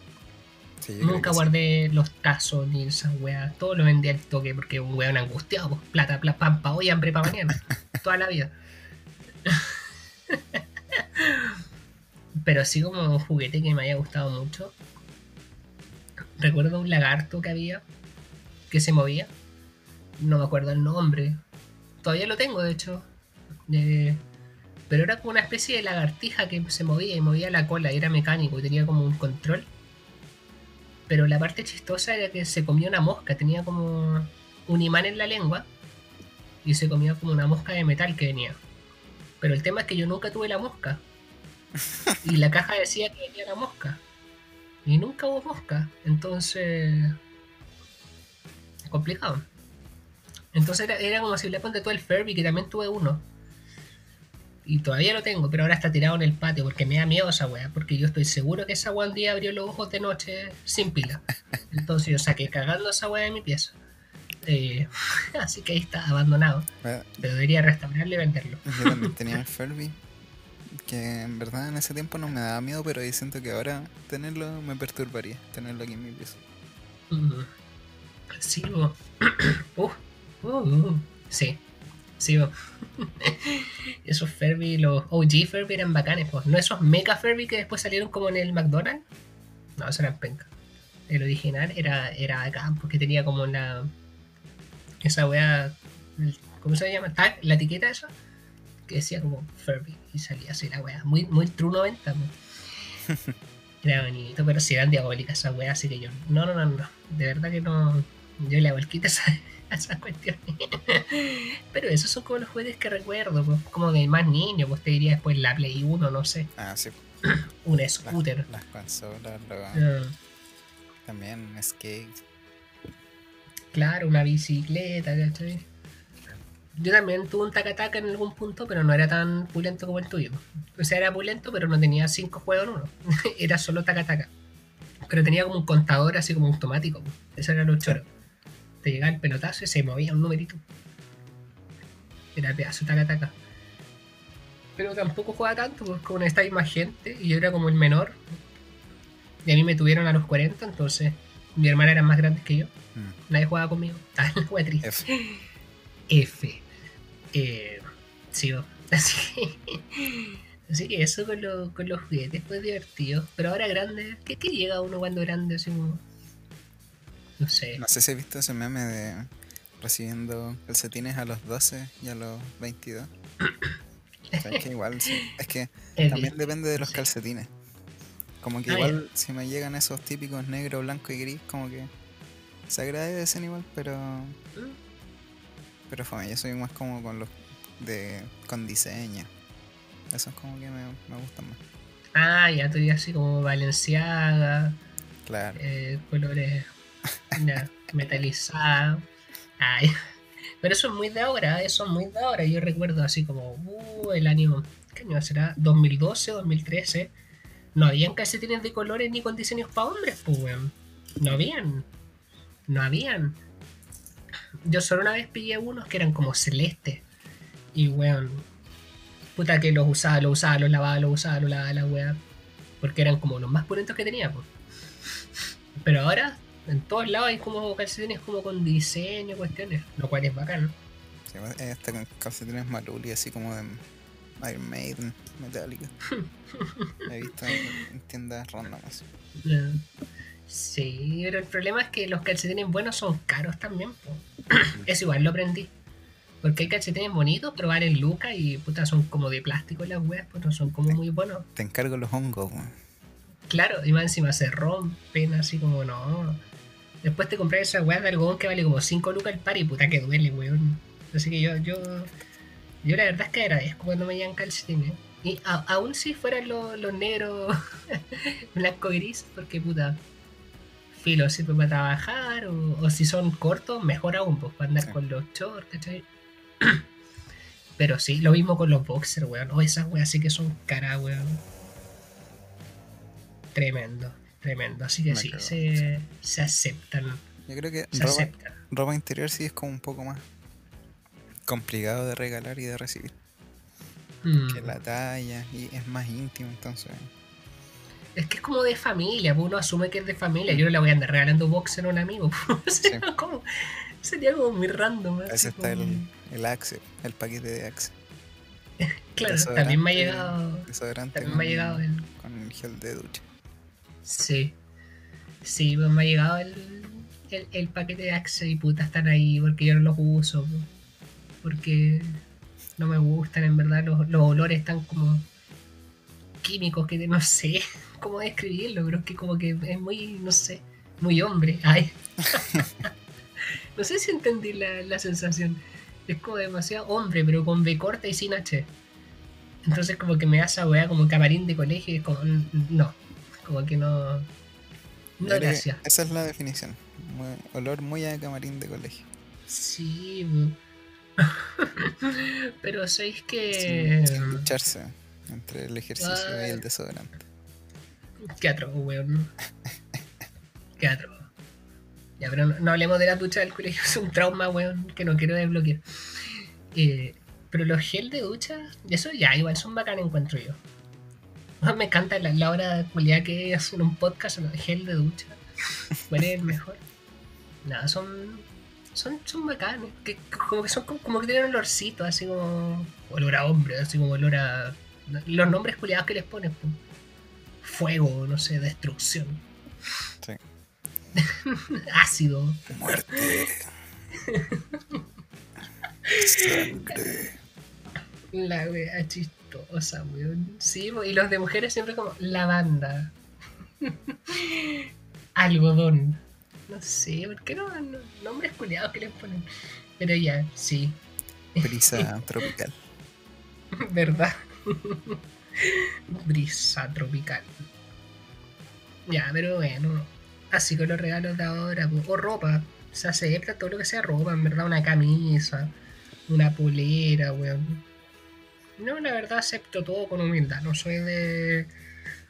sí Nunca sí. guardé los tazos ni esas weas. Todo lo vendí al toque porque un weón angustiado. Pues, plata, plata, pan pa' hoy, hambre para mañana. Toda la vida. Pero así como un juguete que me haya gustado mucho. Recuerdo un lagarto que había que se movía. No me acuerdo el nombre. Todavía lo tengo, de hecho. Eh, pero era como una especie de lagartija que se movía y movía la cola. Y era mecánico y tenía como un control. Pero la parte chistosa era que se comía una mosca. Tenía como un imán en la lengua. Y se comía como una mosca de metal que venía. Pero el tema es que yo nunca tuve la mosca. Y la caja decía que venía la mosca. Y nunca hubo mosca. Entonces. Complicado. Entonces era, era como si le ponte todo el Furby, que también tuve uno. Y todavía lo tengo, pero ahora está tirado en el patio porque me da miedo esa weá. Porque yo estoy seguro que esa weá un día abrió los ojos de noche sin pila. Entonces yo saqué cagando esa weá de mi pieza. Eh, así que ahí está, abandonado. Bueno, Pero debería restaurarlo y venderlo. Yo también tenía un Furby que en verdad en ese tiempo no me daba miedo, pero yo siento que ahora tenerlo me perturbaría, tenerlo aquí en mi pieza. Mm. Sí. Uh, uh, uh. sí. Sí, bo. Esos Furby, los OG Furby eran bacanes, pues. No esos Mecha Furby que después salieron como en el McDonald's. No, esos eran penca. El original era, era bacán porque tenía como la. Esa wea. ¿Cómo se llama? Tag, la etiqueta esa. Que decía como Furby. Y salía así la wea. Muy, muy True 90, po. Era bonito, pero si eran diabólicas esas weas, así que yo. No, no, no, no. De verdad que no. Yo le hago el quita a esas cuestiones. pero esos son como los juguetes que recuerdo, pues, como de más niño, pues te diría después la Play 1, no sé. Ah, sí, Un las, scooter. las consolas, lo- Ah, también skate. claro, una bicicleta, ¿cachai? yo también tuve un tacataca en algún punto, pero no era tan pulento como el tuyo. O sea, era pulento, pero no tenía cinco juegos en uno. era solo tacataca. Pero tenía como un contador así como automático. Eso era lo choro. Te llegaba el pelotazo y se movía un numerito. Era pedazo tacataca. Pero tampoco jugaba tanto, porque como esta más gente y yo era como el menor. Y a mí me tuvieron a los 40, entonces mi hermana era más grande que yo. Mm. Nadie jugaba conmigo. Estaba en la wea triste. F. F. Eh, sigo. Así, así que eso con, lo- con los juguetes fue divertido. Pero ahora grande, ¿qué, qué llega uno cuando grande? Así como. No sé. No sé si has visto ese meme de recibiendo calcetines a los 12 y a los 22. ¿Sabes que igual, sí. Es que Es también depende de los calcetines. Como que Ah, igual si me llegan esos típicos negro, blanco y gris, como que se agradecen igual, pero ¿Mm? pero fue, yo soy más como con los de con diseño. Esos como que me, me gustan más. Ah, ya estoy así como Valenciaga, Claro. eh, colores metalizados. Ay. Pero eso es muy de ahora, eso es muy de ahora. Yo recuerdo así como, uh, el año, ¿qué año será? 2012, 2013. No habían calcetines de colores ni con diseños para hombres, pues. No habían. No habían. Yo solo una vez pillé unos que eran como celestes. Y, weón, puta que los usaba, los usaba, los lavaba, los usaba, los lavaba, la. Porque eran como los más pulentos que tenía, pues. Pero ahora, en todos lados hay como calcetines como con diseño, cuestiones. Lo cual es bacán. Sí, hasta con calcetines maluli, así como de Iron Maiden, metálica. He visto en, en tiendas random así. Eh, Sí, pero el problema es que los calcetines buenos son caros también. Eso igual lo aprendí. Porque hay calcetines bonitos, pero valen lucas y puta son como de plástico las weas, pues no son como muy buenos. Te encargo los hongos, weón. Claro, y más encima se rompen así como no. Después te compras esa wea de algodón que vale como 5 lucas el par y puta que duele, weón. Así que yo, yo, yo la verdad es que agradezco cuando me llegan calcetines. Y a- aún si fueran los, los negros blanco gris, porque puta, filo sirve para trabajar, o, o si son cortos, mejor aún, pues para andar Sí. con los shorts, ¿cachai? Pero sí, lo mismo con los boxers, weón. Oh, esas weas sí que son caras, weón. Tremendo, tremendo. Así que Me sí, se, se aceptan. Yo creo que Se ropa, aceptan. ropa interior sí es como un poco más complicado de regalar y de recibir. Mm. Que la talla y es más íntimo, entonces. Es que es como de familia, pues uno asume que es de familia. Yo no le voy a andar regalando boxer a un amigo. sería, como, sería como muy random. Veces está como- el, el Axe, el paquete de Axe. Claro, también me ha llegado. También me ha con- llegado el. con el gel de ducha. Sí. Sí, pues me ha llegado el, el, paquete de Axe y puta están ahí porque yo no los uso. Porque no me gustan, en verdad. Los, los olores están como químicos que no sé cómo describirlo, pero es que como que es muy, no sé, muy hombre. Ay. no sé si entendí la, la sensación. Es como demasiado hombre, pero con B corta y sin H. Entonces como que me da esa weá como camarín de colegio y es como, mm, no, como que no... No, gracias. Esa es la definición. Muy- olor muy a camarín de colegio. Sí, pero sabéis que... Sin ducharse entre el ejercicio y el Ay. desodorante. Qué atroz, weón. Qué atroz. Ya, pero no, no hablemos de la ducha del colegio, es un trauma, weón, que no quiero desbloquear. Eh, pero los gel de ducha, eso ya, igual son bacán, encuentro yo. Ah, Me encanta la, la hora culiada que hacen un podcast sobre gel de ducha. ¿Cuál es el mejor? Nada, son. Son, son bacanes. Que, como que son como, como que tienen olorcito, así como. Olor a hombre, así como olor a. Los nombres culiados que les ponen, pues. Fuego, no sé, destrucción. Sí. Ácido. Muerte. Sangre. La wea chistosa, weón. Sí, y los de mujeres siempre como lavanda. Algodón. No sé, ¿por qué no? no- nombres culiados que les ponen. Pero ya, sí, Brisa tropical. ¿verdad? Brisa tropical. Ya, pero bueno. Así con los regalos de ahora, o ropa. Se acepta todo lo que sea ropa, en verdad, una camisa, una polera, weón. No, la verdad acepto todo con humildad. No soy de.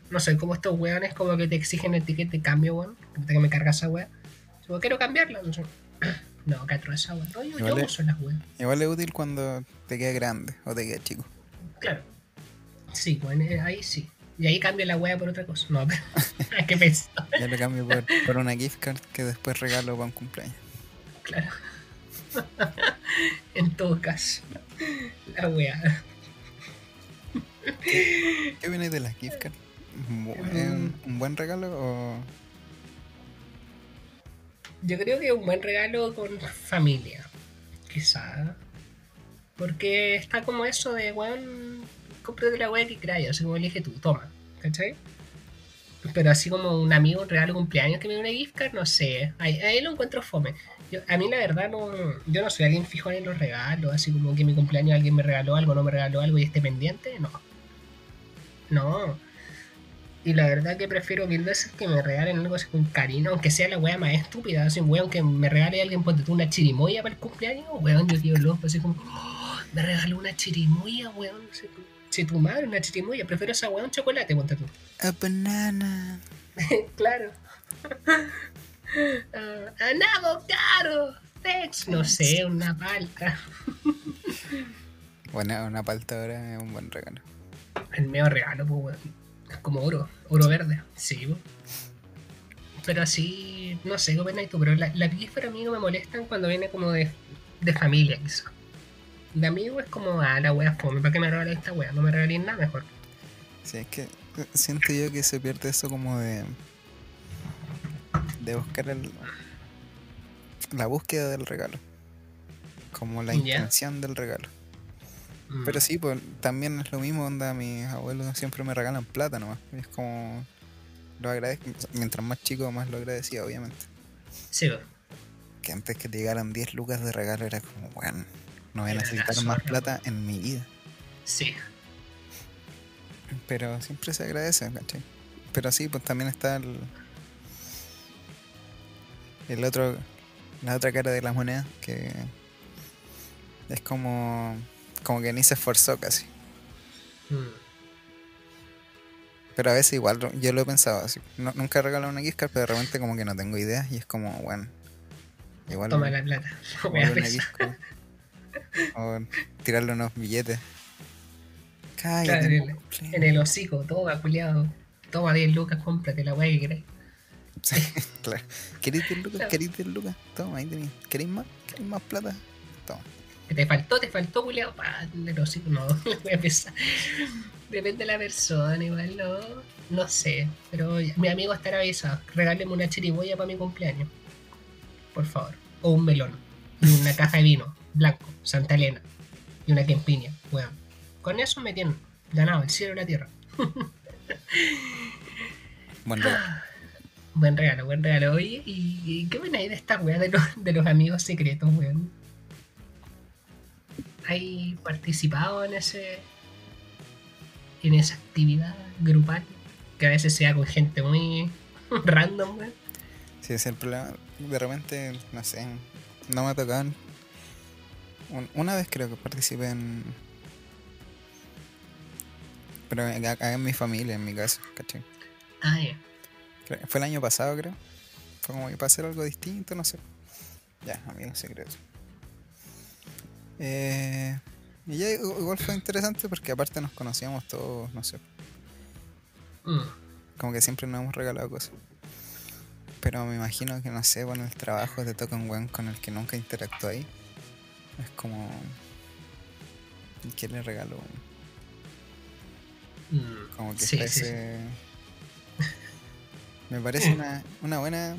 No soy como estos weones como que te exigen el ticket de cambio, weón. Que me cargas esa weá. Si quiero cambiarla, no sé. No, que esa weá. No, yo, yo uso las weas. Igual es útil cuando te queda grande o te queda chico. Claro. Sí, bueno, eh, ahí sí. Y ahí cambio la wea por otra cosa. No, pero que pensar. Ya lo cambio por, por una gift card que después regalo para un cumpleaños. Claro. en todo caso. La wea. ¿Qué viene de las gift cards? ¿Es un, un buen regalo o.? Yo creo que un buen regalo con familia. Quizá. Porque está como eso de, weón, cómprate la wea que quieras, así como elige tú, toma, ¿cachai? Pero así como un amigo, un regalo cumpleaños que me dé una gift card, no sé. Ahí, ahí lo encuentro fome. Yo- a mí la verdad no, yo no soy alguien fijo en los regalos, así como que mi cumpleaños alguien me regaló algo, no me regaló algo y esté pendiente, no. No. Y la verdad que prefiero mil veces que me regalen algo así con cariño, aunque sea la wea más estúpida, así weón que me regale alguien ponte tú una chirimoya para el cumpleaños, weón, yo quiero loco, así como, "Oh, me regaló una chirimoya, weón, si tu, si tu madre una chirimoya, prefiero esa weón chocolate, ponte tú. A banana. claro. Ah, ¡Anavo caro! Tex, no sé, una palta. Bueno, una palta ahora es un buen regalo. El medio regalo, pues, weón. Es como oro, oro verde. Sí. Pero así, no sé, ¿qué opinas tú? Pero la- las gifs para mí no me molestan cuando viene como de, de familia, quizá. De amigo es como, ah, la wea fome, ¿para qué me regalas esta wea? No me regalís nada mejor. Sí, es que eh, siento yo que se pierde eso como de. de buscar el. la búsqueda del regalo. Como la intención del regalo. Mm. Pero sí, pues también es lo mismo, onda, mis abuelos siempre me regalan plata nomás. Es como. Lo agradezco. Mientras más chico, más lo agradecía, obviamente. Sí, po. Que antes que te llegaran 10 lucas de regalo era como, bueno, no voy a necesitar más plata en mi vida. sí. Pero siempre se agradece, ¿cachai? Pero sí, pues también está el. El otro. La otra cara de la moneda, que. Es como. Como que ni se esforzó casi. Mm. Pero a veces igual yo lo he pensado así. No- nunca he regalado una gift card, pero de repente como que no tengo ideas y es como, bueno. Igual. Toma la plata. Me una gift card. O tirarle unos billetes. Claro, Cállate. en, el, en el hocico, toma, culiado. Toma 10 lucas, cómprate la weá que querés. Sí, claro. ¿Queréis 10 lucas? ¿Queréis 10 lucas? Toma, ahí tenéis. ¿Queréis más? ¿Queréis más plata? Toma. Que te faltó, te faltó, culiado. El hocico, no, voy a pensar. Depende de la persona, igual, no. No sé, pero mi amigo estará avisado. Regáleme una chiriboya para mi cumpleaños. Por favor. O un melón. Y una caja de vino. Blanco. Santa Elena. Y una quempiña. Weón. Con eso me tienen ganado el cielo y la tierra. Bueno, Buen regalo, buen regalo. Oye, ¿y, qué opináis de esta weá de los, de los amigos secretos, weón? ¿Hay participado en ese. en esa actividad grupal? Que a veces sea con gente muy random, weón. si es el problema. De repente, no sé. No me un- Una vez creo que participé en. Pero acá en mi familia, en mi caso, ¿cachai? Ah, ya. Fue el año pasado, creo. Fue como que para hacer algo distinto, no sé. Ya, amigos secretos. Eh, y ya igu- igual fue interesante porque aparte nos conocíamos todos, no sé. Mm, Como que siempre nos hemos regalado cosas. Pero me imagino que, no sé, bueno, el trabajo te toca un weón con el que nunca interactúa ahí. Es como... ¿Y qué le regalo? mm. Como que Sí, está sí, sí. ese- Me parece una, una buena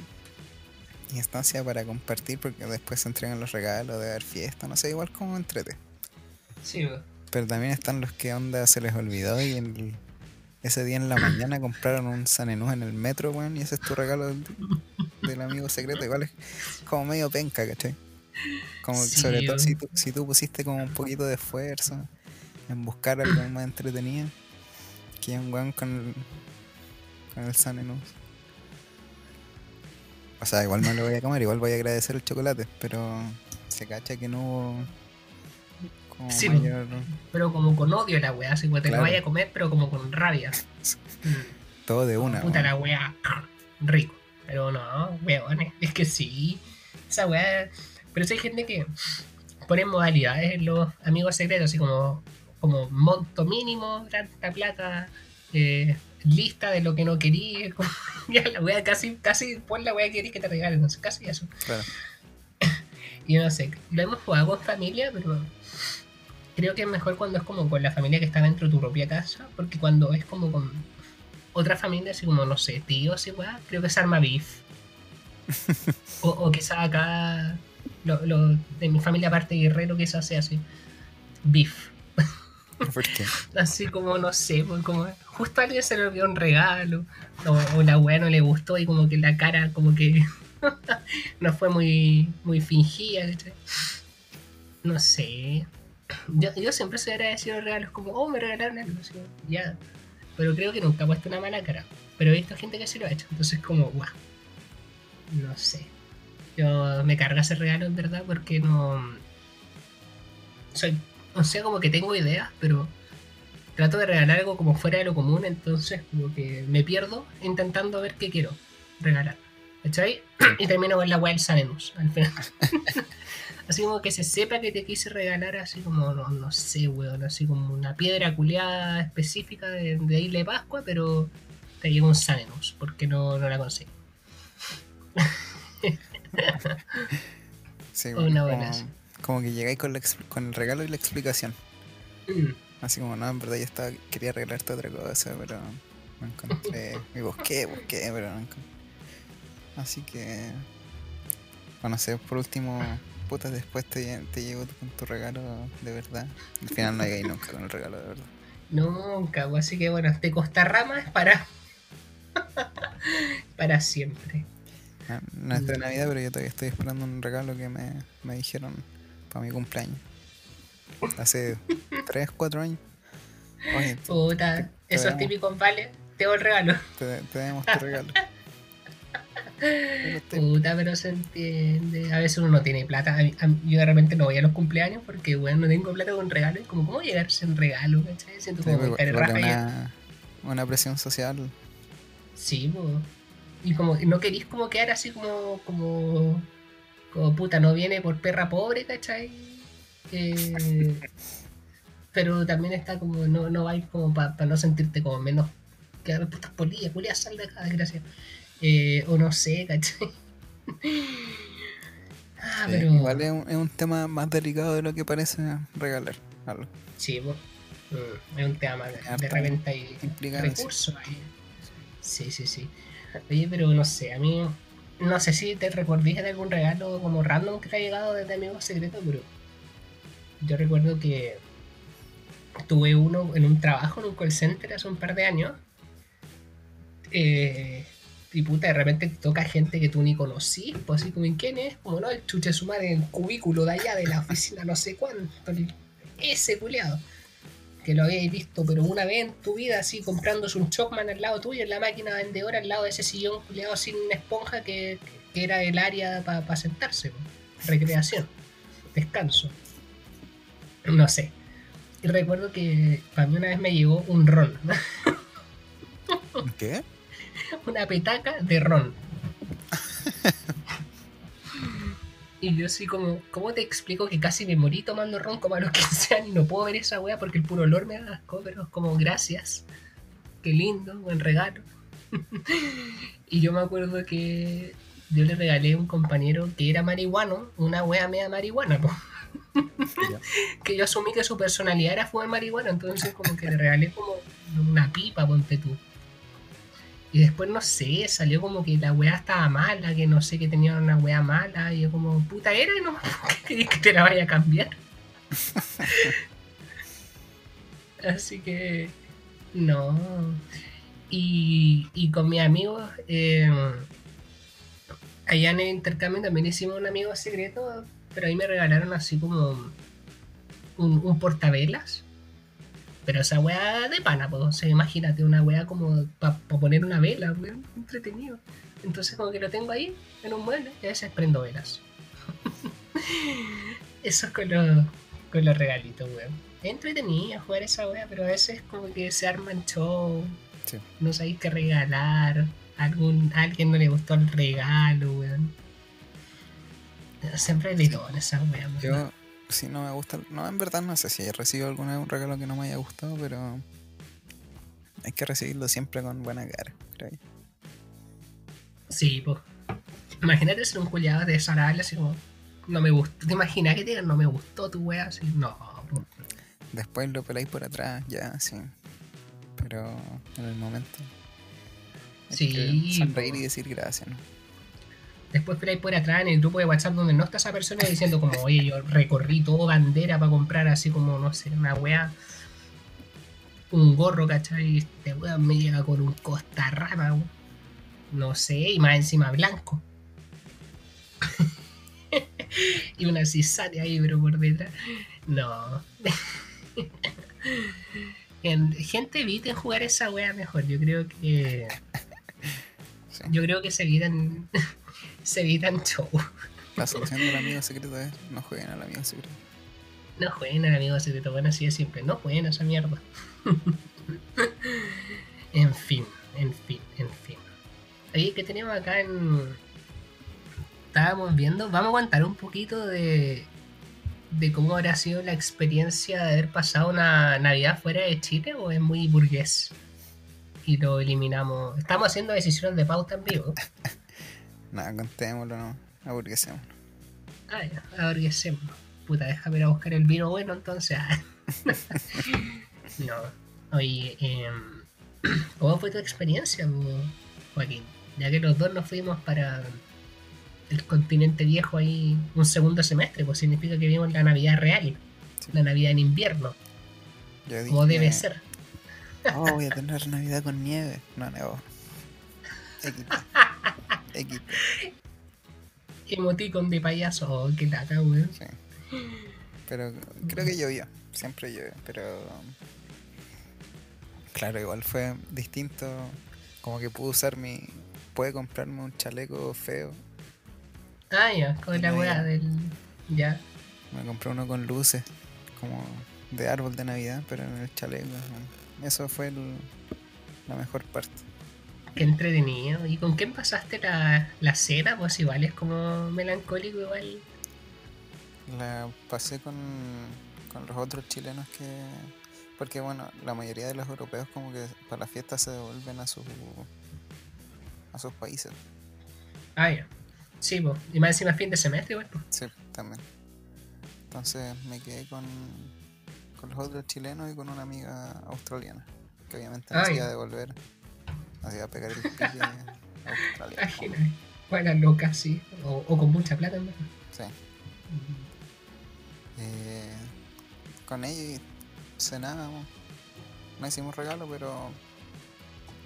instancia para compartir porque después se entregan los regalos, de haber fiesta, no sé, igual como entrete. Sí, weón. Pero también están los que onda se les olvidó y el- ese día en la mañana compraron un sanenú en el metro, weón, y ese es tu regalo del, del amigo secreto. Igual es como medio penca, ¿cachai? Como Sí, sobre todo si tú, si tú pusiste como un poquito de esfuerzo en buscar algo más entretenido que un weón con el, con el sanenú. O sea, igual no lo voy a comer, igual voy a agradecer el chocolate, pero se cacha que no hubo Como Sí, mayor- Pero como con odio la weá, así como te lo vaya a comer, pero como con rabia. Todo de una. Puta la weá, rico. Pero no, weones, es que sí. Esa weá. Pero si hay gente que pone modalidades en los amigos secretos, así como, como monto mínimo, tanta plata, eh, lista de lo que no quería. como- ya la weá casi, casi pon la weá que querís que te regalen, no sé, casi eso. Claro. Y no sé, lo hemos jugado con familia, pero creo que es mejor cuando es como con la familia que está dentro de tu propia casa, porque cuando es como con otra familia, así como, no sé, tíos y weá, creo que se arma beef. o, o quizás acá, lo, lo- de mi familia aparte guerrero, quizás sea así, beef. Así como, no sé, pues como justo a alguien se le olvidó un regalo, o, la weá no le gustó y como que la cara como que no fue muy, muy fingida. No sé. Yo, yo siempre soy agradecido de regalos como, oh, me regalaron algo, así, ya. Pero creo que nunca he puesto una mala cara. Pero he visto gente que sí lo ha hecho, entonces como, guau. No sé. Yo me carga ese regalo en verdad porque no... Soy, o sea, como que tengo ideas, pero trato de regalar algo como fuera de lo común, entonces como que me pierdo intentando ver qué quiero regalar. ¿Cachai? Y termino con la web del Sanenus al final. así como que se sepa que te quise regalar así como, no, no sé, weón, así como una piedra culeada específica de, de Isla de Pascua, pero te llegó un Sanenus, porque no, no la conseguí. Sí, Una buena, como. Como que llegáis con, la con el regalo y la explicación. Mm. Así como, no, en verdad yo estaba, quería regalarte otra cosa, pero no encontré. Y busqué, busqué, pero no encontré. Así que. Bueno, no sé, por último, putas, después te, te llego con tu regalo de verdad. Al final no llegáis nunca con el regalo de verdad. Nunca, pues, así que bueno, te costa ramas para. para siempre. Ah, No es de Navidad, pero yo todavía estoy esperando un regalo que me, me dijeron para mi cumpleaños. Hace 3, 4 años. Oye, te, Puta, esos típicos vale, te doy el regalo. te, te damos tu regalo. Pero estoy- Puta, pero se entiende. A veces uno no tiene plata. A mí- a mí- yo de repente no voy a los cumpleaños porque, bueno, no tengo plata con regalo. Y como, ¿cómo llegar sin regalo? ¿cachai? Siento Sí, como que raja es una, una presión social. Sí, po. Y como no querís como quedar así como, como, como puta, no viene por perra pobre, ¿cachai? Eh, pero también está como, no, no vais como para no sentirte como menos que putas polillas, culias, sal de acá, desgracia. Eh, o no sé, ¿cachai? Ah, Sí, pero. Igual es un, es un tema más delicado de lo que parece regalar algo. Sí. Mm, es un tema de, de hay implicancia. recursos ahí. Sí, sí, sí. Oye, pero no sé, a mí no sé si te recordís de algún regalo como random que te ha llegado desde Amigos Secretos, pero yo recuerdo que tuve uno en un trabajo en un call center hace un par de años. Eh, y puta, de repente te toca gente que tú ni conocís, pues así como, ¿y quién es? Como no, el chuche su madre en el cubículo de allá de la oficina, no sé cuánto, ese culeado. Que lo habíais visto, pero una vez en tu vida, así comprándose un Chocman al lado tuyo, en la máquina vendedora, al lado de ese sillón culeado sin esponja que, que era el área para sentarse, po. recreación, descanso. No sé. Y recuerdo que para mí una vez me llegó un ron, ¿Qué? una petaca de ron. Y yo así como, ¿cómo te explico que casi me morí tomando ron como a los 15 años y no puedo ver esa wea porque el puro olor me da asco, pero como gracias. Qué lindo, buen regalo. y yo me acuerdo que yo le regalé a un compañero que era marihuano, una wea media marihuana, po. Que yo asumí que su personalidad era fumar marihuana, entonces como que le regalé como una pipa, ponte tú. Y después, no sé, salió como que la weá estaba mala, que no sé, que tenía una weá mala. Y yo como, puta, era, y no ¿qué querés que te la vaya a cambiar? Así que, no. Y, y con mis amigos, eh, allá en el intercambio también hicimos un amigo secreto, pero ahí me regalaron así como un, un portavelas. Pero esa weá de pana, pues, o sea, imagínate una weá como para poner una vela, weón, entretenido. Entonces como que lo tengo ahí, en un mueble, y a veces prendo velas. Eso es con los, Con los regalitos, weón. Es entretenido jugar esa wea, pero a veces como que se arman show. Sí. No sabéis qué regalar. Algún, a alguien no le gustó el regalo, weón. Siempre hay de todo en esa wea, weón. Yo, si no me gusta. No, en verdad no sé si he recibido alguna un regalo que no me haya gustado, pero. Hay que recibirlo siempre con buena cara, creo yo. Sí, pues. Imagínate ser un culiado desagradable así como. No me gustó. ¿Te imaginas que te digan no me gustó tu wea? Así, no, po. Después lo peláis por atrás, ya, sí. Pero en el momento. hay Sí, que sonreír po. y decir gracias, ¿no? Después por ahí por atrás en el grupo de WhatsApp donde no está esa persona diciendo como, oye, yo recorrí todo bandera para comprar así como, no sé, una wea, un gorro, ¿cachai? Y este weón me llega con un costa rama, weón. no sé, y más encima blanco. y una cisane ahí, pero por detrás. No. En- Gente, eviten jugar esa wea mejor. Yo creo que. Sí. Yo creo que se evitan. Se evitan show. La solución del amigo secreto es no jueguen al amigo secreto. No jueguen al amigo secreto, bueno, así de simple. No jueguen a esa mierda. en fin, en fin, en fin. Oye, ¿qué tenemos acá en. Estábamos viendo. Vamos a aguantar un poquito de. de cómo habrá sido la experiencia de haber pasado una Navidad fuera de Chile o es muy burgués. Y lo eliminamos. Estamos haciendo decisiones de pauta en vivo. Nada, contémoslo, no. Aburguesémoslo. Ah, ya, aburguesemos. Puta, déjame ir a buscar el vino bueno entonces. no. Oye, em, ¿cómo fue tu experiencia, Joaquín? Ya que los dos nos fuimos para el continente viejo ahí un segundo semestre, pues significa que vimos la Navidad real, Sí. la Navidad en invierno, Yo dije, como debe ser. Oh, voy a tener Navidad con nieve. No, no. XP, Emoticon de payaso, oh, qué lata, weón. sí. Pero creo que llovió. Siempre llueve, pero. Claro, igual fue distinto. Como que pude usar mi. Pude comprarme un chaleco feo. Ah, ya, con la weá del. Ya. Me compré uno con luces. Como de árbol de Navidad, pero en el chaleco. Eso fue el- la mejor parte. Qué entretenido. ¿Y con quién pasaste la, la cena? Pues igual es como melancólico, igual. La pasé con, con los otros chilenos que... Porque bueno, la mayoría de los europeos como que para la fiesta se devuelven a, su, a sus países. Ah, ya. Sí, pues. Y más encima fin de semestre, igual. pues. Sí, también. Entonces me quedé con, con los otros chilenos y con una amiga australiana. Que obviamente no Ah, se ya. iba a devolver. Nos iba a pegar el pique a Australia. Loca, sí. O, o con mucha plata, verdad. Sí. Eh, con ella cenábamos. No hicimos regalo, pero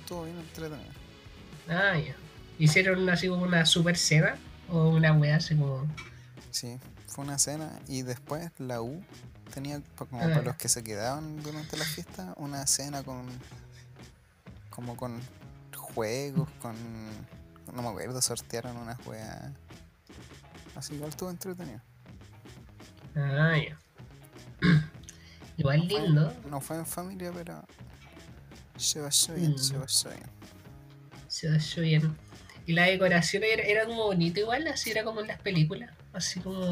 estuvo bien entretenido. Ah, ya. ¿Hicieron así como una super cena? ¿O una weá así como.? Sí, fue una cena y después la U tenía, como Ah, para los que se quedaban durante la fiesta, una cena con. como con juegos, con. no me acuerdo, sortearon unas weas. Así igual estuvo entretenido. Ah, ya. Igual No fue- lindo. No fue en familia, pero. Se pasó bien, se Mm. pasó bien. Se oyó bien. Y la decoración era, era como bonito igual, así era como en las películas. Así como,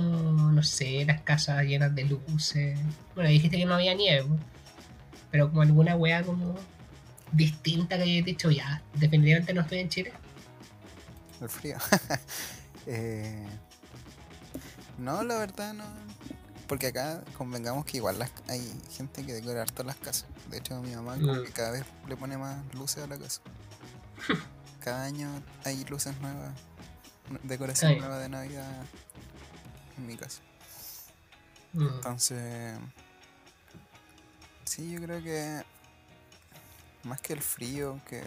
no sé, las casas llenas de luces. Bueno, dijiste que no había nieve, pero como alguna wea como distinta que hayas dicho, ya, definitivamente no estoy en Chile. El frío. Eh, no, la verdad no. Porque acá convengamos que igual las- hay gente que decora harto las casas. De hecho, mi mamá como Mm. que cada vez le pone más luces a la casa. Cada año hay luces nuevas, decoración Ay. nueva de Navidad en mi casa. Mm. Entonces, sí, yo creo que más que el frío, que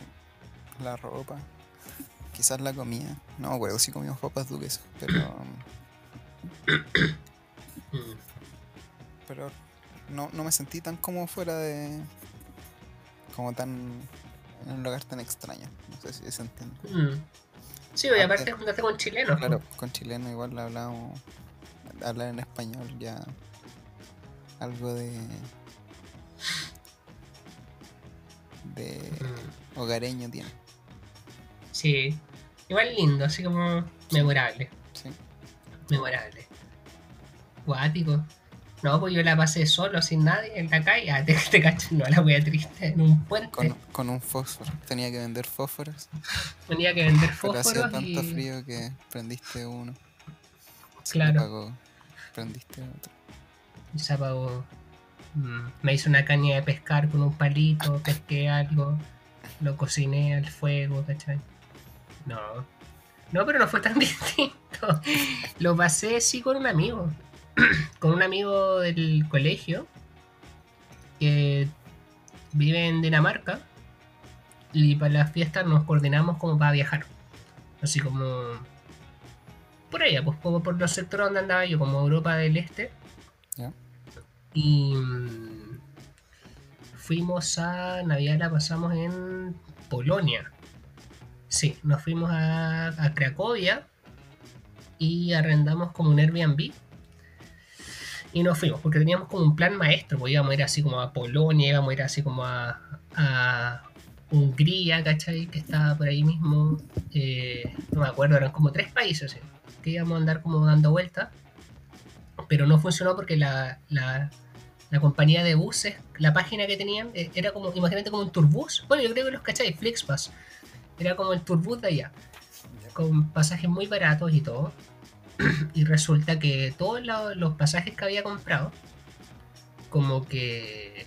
la ropa, quizás la comida. No me acuerdo si comimos papas duques, pero, Mm. pero no, no me sentí tan como fuera de. como tan. en un lugar tan extraño. No sé si se entiende. Mm. Sí, oye, aparte juntaste con chilenos. Claro, con chileno igual hablábamos. hablar en español ya. algo de. De Mm, hogareño tiene. Sí. Igual lindo, así como memorable. Sí. Memorable. Guático. No, pues yo la pasé solo, sin nadie, en la calle. Ah, te, te cacho, no, la wea triste, en un puente. Con, con un fósforo. Tenía que vender fósforos. Tenía que vender Pero hacía fósforos tanto y... frío que prendiste uno. Se Claro. apagó, prendiste otro. y se apagó. Mm, Me hice una caña de pescar con un palito, pesqué algo, lo cociné al fuego, ¿cachai? No. No, pero no fue tan distinto. Lo pasé sí con un amigo. con un amigo del colegio que vive en Dinamarca. Y para las fiestas nos coordinamos como para viajar. Así como por allá, pues como por los sectores donde andaba yo, como Europa del Este. Y mm, fuimos a Navidad, la pasamos en Polonia. Sí, nos fuimos a, a Cracovia y arrendamos como un Airbnb. Y nos fuimos, porque teníamos como un plan maestro, íbamos a ir así como a Polonia, íbamos a ir así como a, Hungría, ¿cachai? Que estaba por ahí mismo. eh, no me acuerdo, eran como tres países, sí, que íbamos a andar como dando vueltas. Pero no funcionó porque la, la, la compañía de buses, la página que tenían, eh, era como, imagínate como un turbús. Bueno, yo creo que los cacháis, Flixbus. Era como el turbús de allá con pasajes muy baratos y todo. y resulta que todos lo- los pasajes que había comprado, como que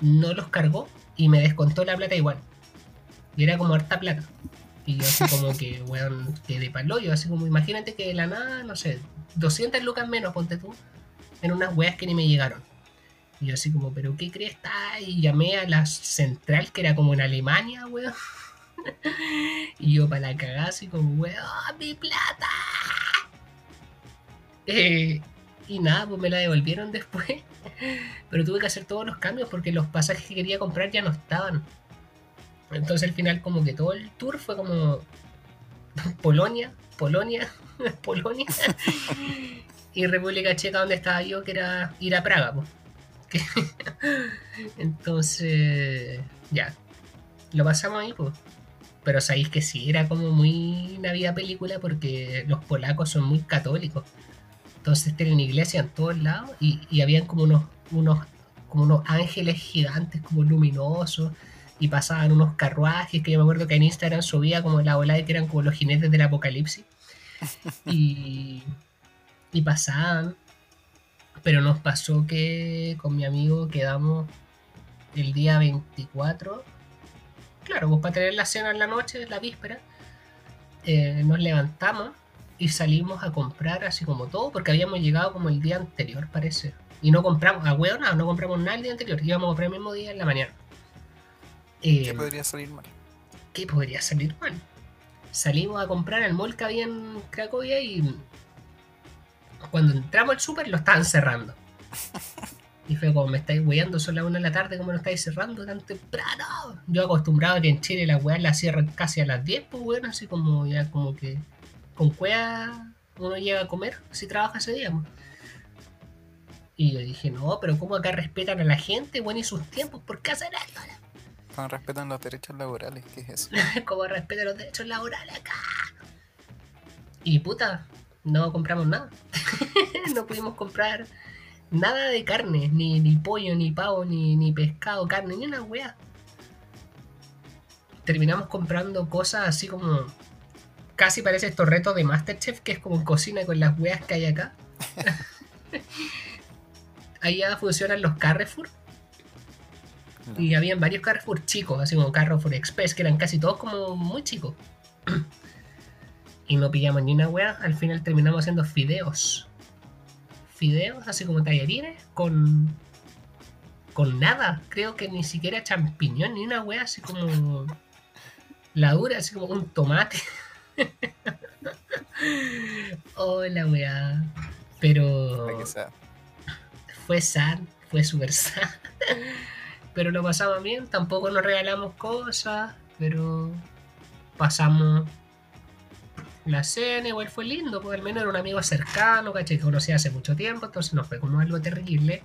no los cargó y me descontó la plata igual. Y era como harta plata. Y yo así como que, weón, quedé palo yo así como, imagínate que de la nada, no sé, 200 lucas menos, ponte tú, en unas weas que ni me llegaron. Y yo así como, ¿pero qué crees? está? Y llamé a la central, que era como en Alemania, weón. Y yo para la cagada así como, weón, mi plata. Eh, y nada, pues me la devolvieron después. Pero tuve que hacer todos los cambios porque los pasajes que quería comprar ya no estaban. Entonces al final como que todo el tour fue como Polonia, Polonia, Polonia y República Checa donde estaba yo que era ir a Praga. pues. Entonces ya, lo pasamos ahí pues. Pero sabéis que sí, era como muy Navidad película porque los polacos son muy católicos. Entonces tienen iglesia en todos lados y, y habían como unos, unos, como unos ángeles gigantes, como luminosos, y pasaban unos carruajes que yo me acuerdo que en Instagram subía como la ola de que eran como los jinetes del apocalipsis. Y, y pasaban. Pero nos pasó que con mi amigo quedamos el día 24 claro, pues para tener la cena en la noche, la víspera, eh, nos levantamos y salimos a comprar así como todo, porque habíamos llegado como el día anterior, parece. Y no compramos, a huevo nada, no compramos nada el día anterior, íbamos a comprar el mismo día en la mañana. Eh, ¿Qué podría salir mal? ¿qué podría salir mal? Salimos a comprar al mall que había en Cracovia y cuando entramos al súper lo estaban cerrando. Y fue como, me estáis weyando, son las 1 de la tarde, ¿cómo lo estáis cerrando tan temprano? Yo acostumbrado a que en Chile las weas las cierran casi a las 10, pues bueno, así como ya como que con cuea uno llega a comer si trabaja ese día. pues. Y yo dije, no, pero ¿cómo acá respetan a la gente, bueno, y sus tiempos? ¿Por qué hacen esto? No respetan los derechos laborales, ¿qué es eso? como respeto a los derechos laborales acá. Y puta, no compramos nada. no pudimos comprar nada de carne, ni, ni pollo, ni pavo, ni, ni pescado, carne, ni una wea. Terminamos comprando cosas así como. Casi parece estos retos de Masterchef, que es como cocina con las weas que hay acá. Allá funcionan los Carrefour. Y habían varios Carrefour chicos, así como Carrefour Express, que eran casi todos como muy chicos. y no pillamos ni una wea, al final terminamos haciendo fideos. Fideos, así como tallarines, con. con nada. Creo que ni siquiera champiñón, ni una wea, así como. la dura, así como un tomate. oh, la wea. Pero fue sad, fue super sad. pero lo pasamos bien, tampoco nos regalamos cosas, pero pasamos la cena, igual fue lindo, porque al menos era un amigo cercano, ¿cachai? Que conocía hace mucho tiempo, entonces no fue como algo terrible.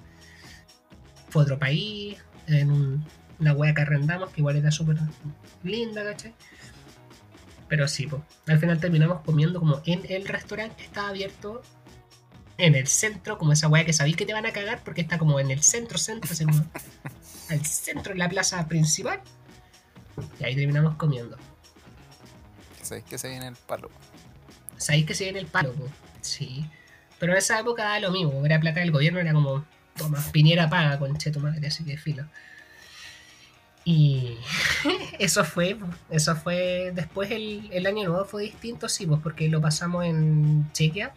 fue otro país, en un- una wea que arrendamos, que igual era súper linda, ¿cachai? Pero sí, pues, al final terminamos comiendo como en el restaurante que estaba abierto en el centro, como esa wea que sabéis que te van a cagar porque está como en el centro, centro, como al centro de la plaza principal. Y ahí terminamos comiendo. Sabéis que se viene el palo. Sabéis que se viene el palo, po. sí. Pero en esa época daba lo mismo, era plata del gobierno, era como, toma, Piñera paga, conche tu madre, así que filo. Y eso fue, eso fue, después el, el año nuevo fue distinto, sí, pues porque lo pasamos en Chequia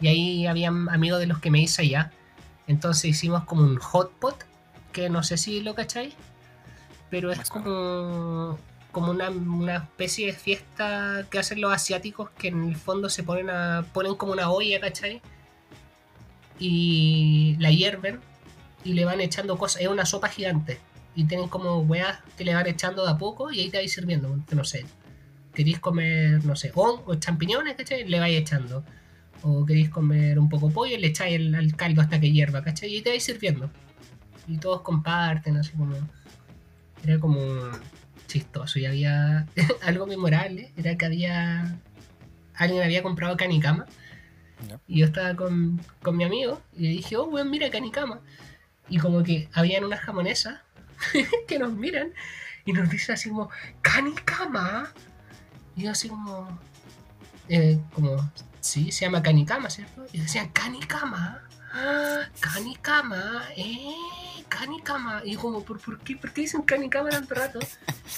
y ahí habían amigos de los que me hice allá. Entonces hicimos como un hot pot, que no sé si lo cacháis, pero es como, como una, una especie de fiesta que hacen los asiáticos que en el fondo se ponen a ponen como una olla, ¿cachai? Y la hierven y le van echando cosas, es una sopa gigante y tienen como weas que le van echando de a poco y ahí te vais sirviendo, no sé. Queréis comer, no sé, hongos, champiñones, ¿cachai? Le vais echando. O queréis comer un poco pollo, le echáis el, el caldo hasta que hierva, ¿cachai? Y ahí te vais sirviendo. Y todos comparten, así como. Era como chistoso. Y había algo memorable: era que había. Alguien había comprado canicama. Ya. Y yo estaba con, con mi amigo y le dije, oh, weón, mira canicama. Y como que habían unas japonesas que nos miran y nos dicen así como, canicama. Y yo así como, eh, como, sí, se llama canicama, ¿cierto? Y decían, canicama. Ah, canicama, eh, canicama. Y como, ¿por, por, qué, ¿por qué dicen canicama tanto rato?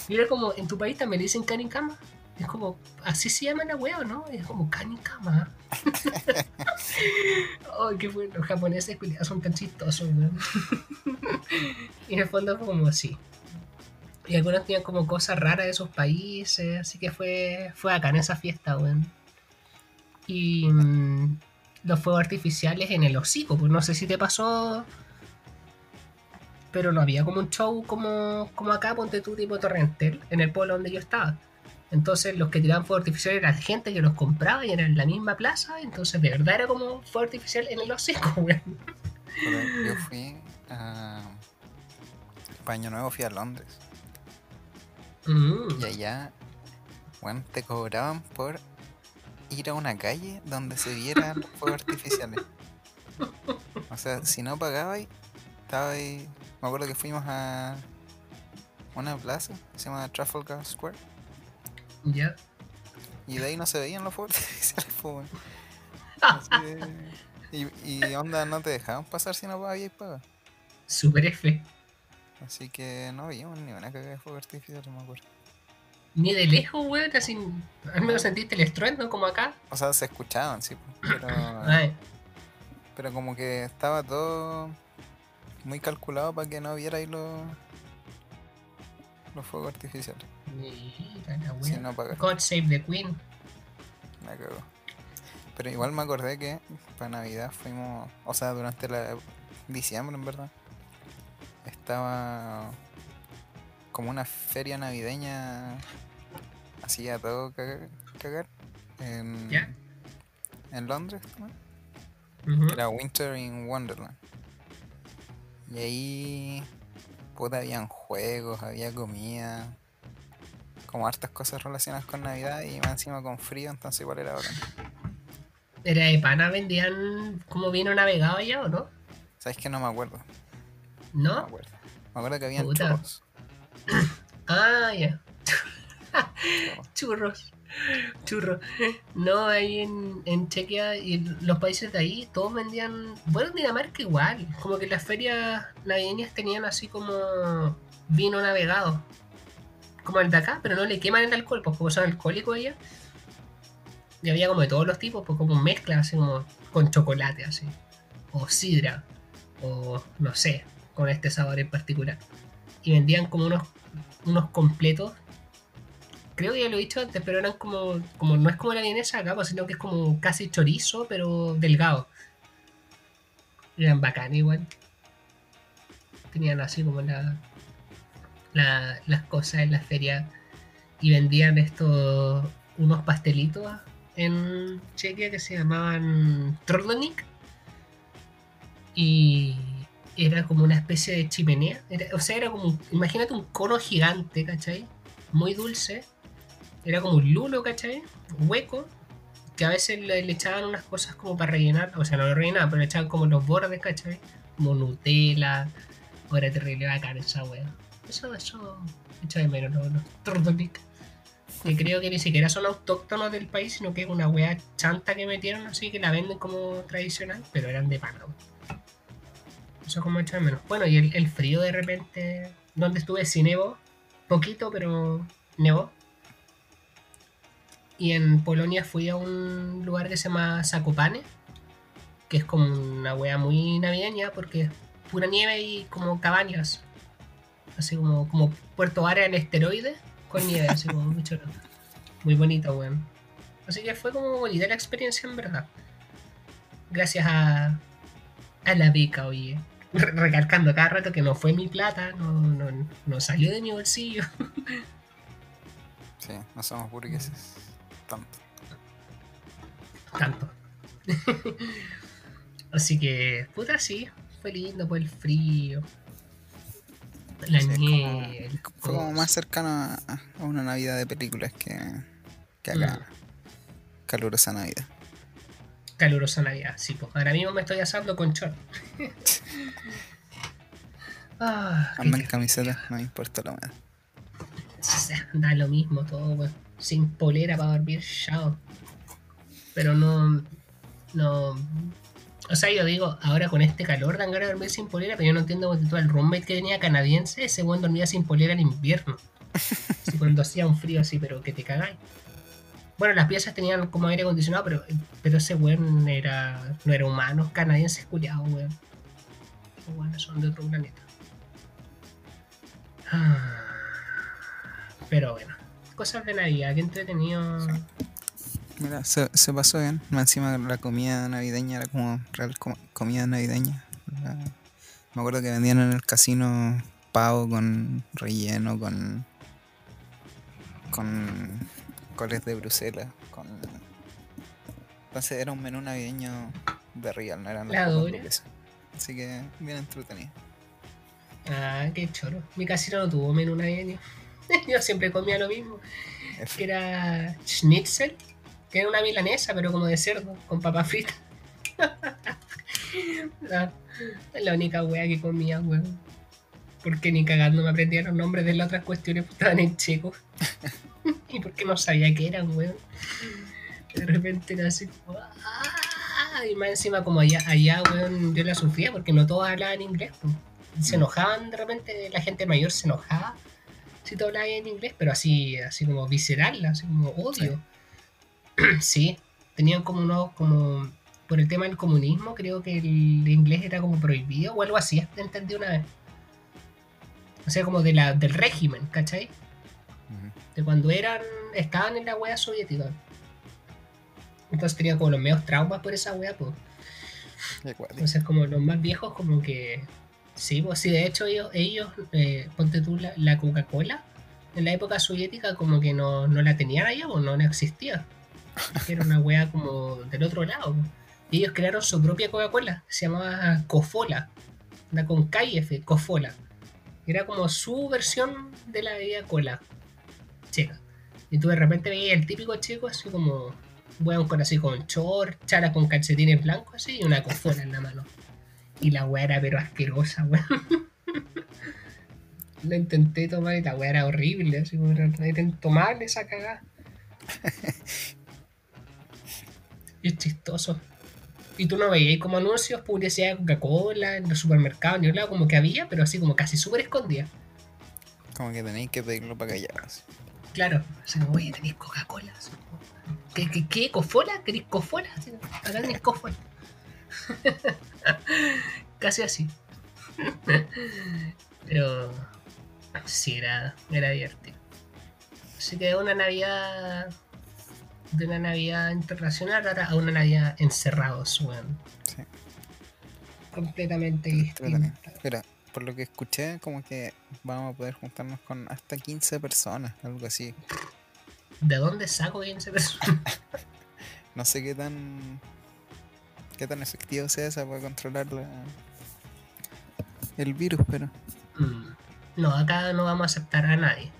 Y era como, ¿en tu país también le dicen canicama? Es como, así se llama la wea, ¿o ¿no? Es como canicama. Ay, qué bueno, los japoneses son tan chistosos, weón. y en el fondo fue como así. Y algunos tenían como cosas raras de sus países, así que fue, fue acá en esa fiesta, weón. Y mm, los fuegos artificiales en el hocico, pues no sé si te pasó. Pero no había como un show como, como acá, ponte tú tipo Torrentel, en el pueblo donde yo estaba. Entonces los que tiraban fuego artificial eran gente que los compraba y era en la misma plaza. Entonces de verdad era como fuego artificial en el hocico, weón. Yo fui a. Para Año Nuevo fui a Londres. Mm, Y allá, bueno, te cobraban por ir a una calle donde se vieran los fuegos artificiales. O sea, si no pagabas, estaba ahí. Me acuerdo que fuimos a una plaza que se llama Trafalgar Square. ya. Y de ahí no se veían los fuegos Y, y onda, no te dejaban pasar si no pagabas paga. Super F. Así que no vimos ni una cagada de fuegos artificiales, me acuerdo. Ni de lejos, weón, así. Al menos sentiste el estruendo como acá. O sea, se escuchaban, sí, pues, pero. Ay, Pero como que estaba todo muy calculado para que no viera ahí los, los fuegos artificiales. mira la Si no God save the Queen. me cagó. Pero igual me acordé que para Navidad fuimos, o sea, durante la diciembre en verdad, estaba como una feria navideña así a todo cagar, cagar en, ¿Ya? en Londres. ¿no? Era Winter in Wonderland. Y ahí, puta, habían juegos, había comida, como hartas cosas relacionadas con Navidad y más encima con frío, entonces igual era bacán. Era de pana, vendían como vino navegado allá o no? ¿Sabes que no me acuerdo? No me ¿No? acuerdo. Me acuerdo que habían Puta. churros. Ah, ya. churros. Churros. No, ahí en, Chequia y los países de ahí, todos vendían. Bueno, en Dinamarca igual. Como que las ferias navideñas tenían así como vino navegado. Como el de acá, pero no le queman el alcohol, pues como son alcohólicos ellos. Y había como de todos los tipos, pues como mezcla, así como con chocolate, así. O sidra. O no sé, con este sabor en particular. Y vendían como unos, unos completos creo que ya lo he dicho antes, pero eran como, como no es como la vienesa acá, pues, sino que es como casi chorizo, pero delgado. Eran bacán igual. Tenían así como la, la- las cosas en la feria y vendían estos unos pastelitos en Chequia que se llamaban Trollonik y era como una especie de chimenea. O sea, era como, imagínate un cono gigante, ¿cachai? Muy dulce. Era como un lulo, ¿cachai? Hueco. Que a veces le, echaban unas cosas como para rellenar. O sea, no lo rellenaban, pero le echaban como los bordes, ¿cachai? Como Nutella. Ahora terrible bacán esa wea. Eso, eso, echo de menos los, los turtleneck. Que creo que ni siquiera son autóctonos del país, sino que es una wea chanta que metieron, así que la venden como tradicional, pero eran de pana. Eso como echo de menos. Bueno, y el, el frío de repente, donde estuve sí nevó, poquito, pero nevó. Y en Polonia fui a un lugar que se llama Zakopane, que es como una wea muy navideña porque es pura nieve y como cabañas. Así como, como Puerto Vara en esteroides con nieve, así como muy choro. Muy bonito, weón. Así que fue como bonita la experiencia en verdad. Gracias a, a la beca, oye. Re- Recalcando cada rato que no fue mi plata, no, no, no salió de mi bolsillo. Sí, no somos burgueses. Tanto. tanto. Así que, puta, sí, fue lindo por el frío. La Sí, como- nieve. el Fue como más cercano a, a una Navidad de películas que, que acá. Calurosa Navidad. Calurosa Navidad, sí, pues ahora mismo me estoy asando con chor. ah, en ca- camiseta, no me importa la humedad. da lo mismo todo, weón. Sin polera para dormir, chao. Pero no. No. O sea, yo digo, ahora con este calor dan ganas de dormir sin polera, pero yo no entiendo porque todo el roommate que tenía canadiense, ese weón dormía sin polera en invierno. Así cuando hacía un frío así, pero que te cagáis. Bueno, las piezas tenían como aire acondicionado, pero, pero ese weón era, no era humano, canadiense culiado, weón. Weones son de otro planeta. Ah. Pero bueno, cosas de Navidad, qué entretenido. Mira, se, se pasó bien. Encima la comida navideña era como real com- comida navideña. La- me acuerdo que vendían en el casino pavo con relleno, con. con coles de Bruselas, con. Entonces era un menú navideño de real, no eran las La dura. Así que bien entretenido. Ah, qué choro. Mi casino no tuvo menú navideño. Yo siempre comía lo mismo. Que era schnitzel, que era una milanesa, pero como de cerdo, con papa frita. Es la única wea que comía, weón. Porque ni cagando me aprendía los nombres de las otras cuestiones que estaban en checo. y porque no sabía qué eran, weón. De repente era así. "Ah", Y más encima, como allá, allá, weón, yo la sufría porque no todos hablaban inglés. pues. Se Mm. enojaban de repente, la gente mayor se enojaba si tú hablabas en inglés, pero así, así como visceral, así como odio. Sí, tenían como unos, como, por el tema del comunismo, creo que el inglés era como prohibido o algo así, entendí una vez. O sea, como de la, del régimen, ¿cachai? De cuando eran, estaban en la wea soviética. Entonces tenían como los medios traumas por esa wea, pues. Entonces, como los más viejos, como que. Sí, pues sí, de hecho, ellos, ellos eh, ponte tú la, la Coca-Cola, en la época soviética, como que no, no la tenían allá, pues no, no existía. Era una wea como del otro lado. Y ellos crearon su propia Coca-Cola, se llamaba Cofola, la con KF, Cofola. Era como su versión de la bebida cola checa. Y tú de repente veías el típico chico así como, weón, con así con short, chara con calcetines blancos así y una cofola en la mano. Y la weá era pero asquerosa, weón. La intenté tomar y la weá era horrible, así como era tomar esa cagada. Y es chistoso. Y tú no veías como anuncios, publicidad de Coca-Cola en los supermercados, ni un lado como que había, pero así como casi súper escondida. Como que tenéis que pedirlo para callaros. Claro, así como, oye, tenéis Coca-Cola. ¿Qué, qué, qué? ¿Cofola? ¿Queréis cofola? Acá tenéis cofola. Casi así. Pero sí, era, era divertido. Así que de una Navidad. De una Navidad internacional a una Navidad encerrados, weón. Sí. Completamente distinta. Mira, por lo que escuché, como que vamos a poder juntarnos con hasta 15 personas, algo así. ¿De dónde saco 15 personas? No sé qué tan qué tan efectivo sea esa para controlar la, el virus, pero. Mm, No, acá no vamos a aceptar a nadie.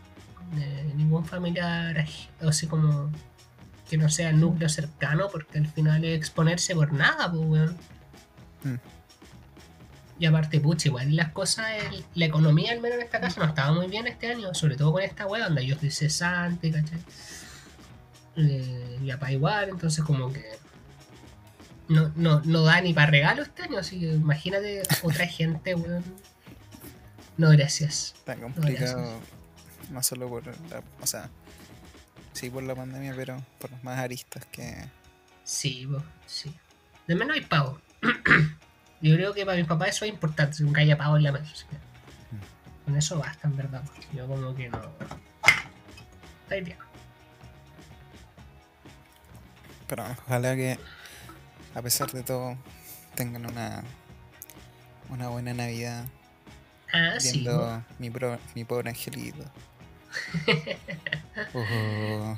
Eh, ningún familiar aj- así como que no sea núcleo cercano, porque al final es exponerse por nada, pues, weón. Mm. Y aparte, pucha, igual las cosas, el- la economía al menos en esta casa no estaba muy bien este año, sobre todo con esta weá, donde yo estoy cesante, ¿cachai? Eh, mi papá igual, entonces como que no, no, no da ni para regalo este año, así que imagínate otra gente, weón. No, gracias. Está complicado. No solo por la. O sea. Sí, por la pandemia, pero por las más aristas que. Sí, po, sí. De menos hay pavo. Yo creo que para mi papá eso es importante, nunca haya pavo en la mesa. que Con eso basta, en verdad. porque Yo como que no. Está bien. Pero ojalá que. A pesar de todo. Tengan una. Una buena Navidad. Ah, sí. viendo mi, pro- mi pobre angelito. Oh,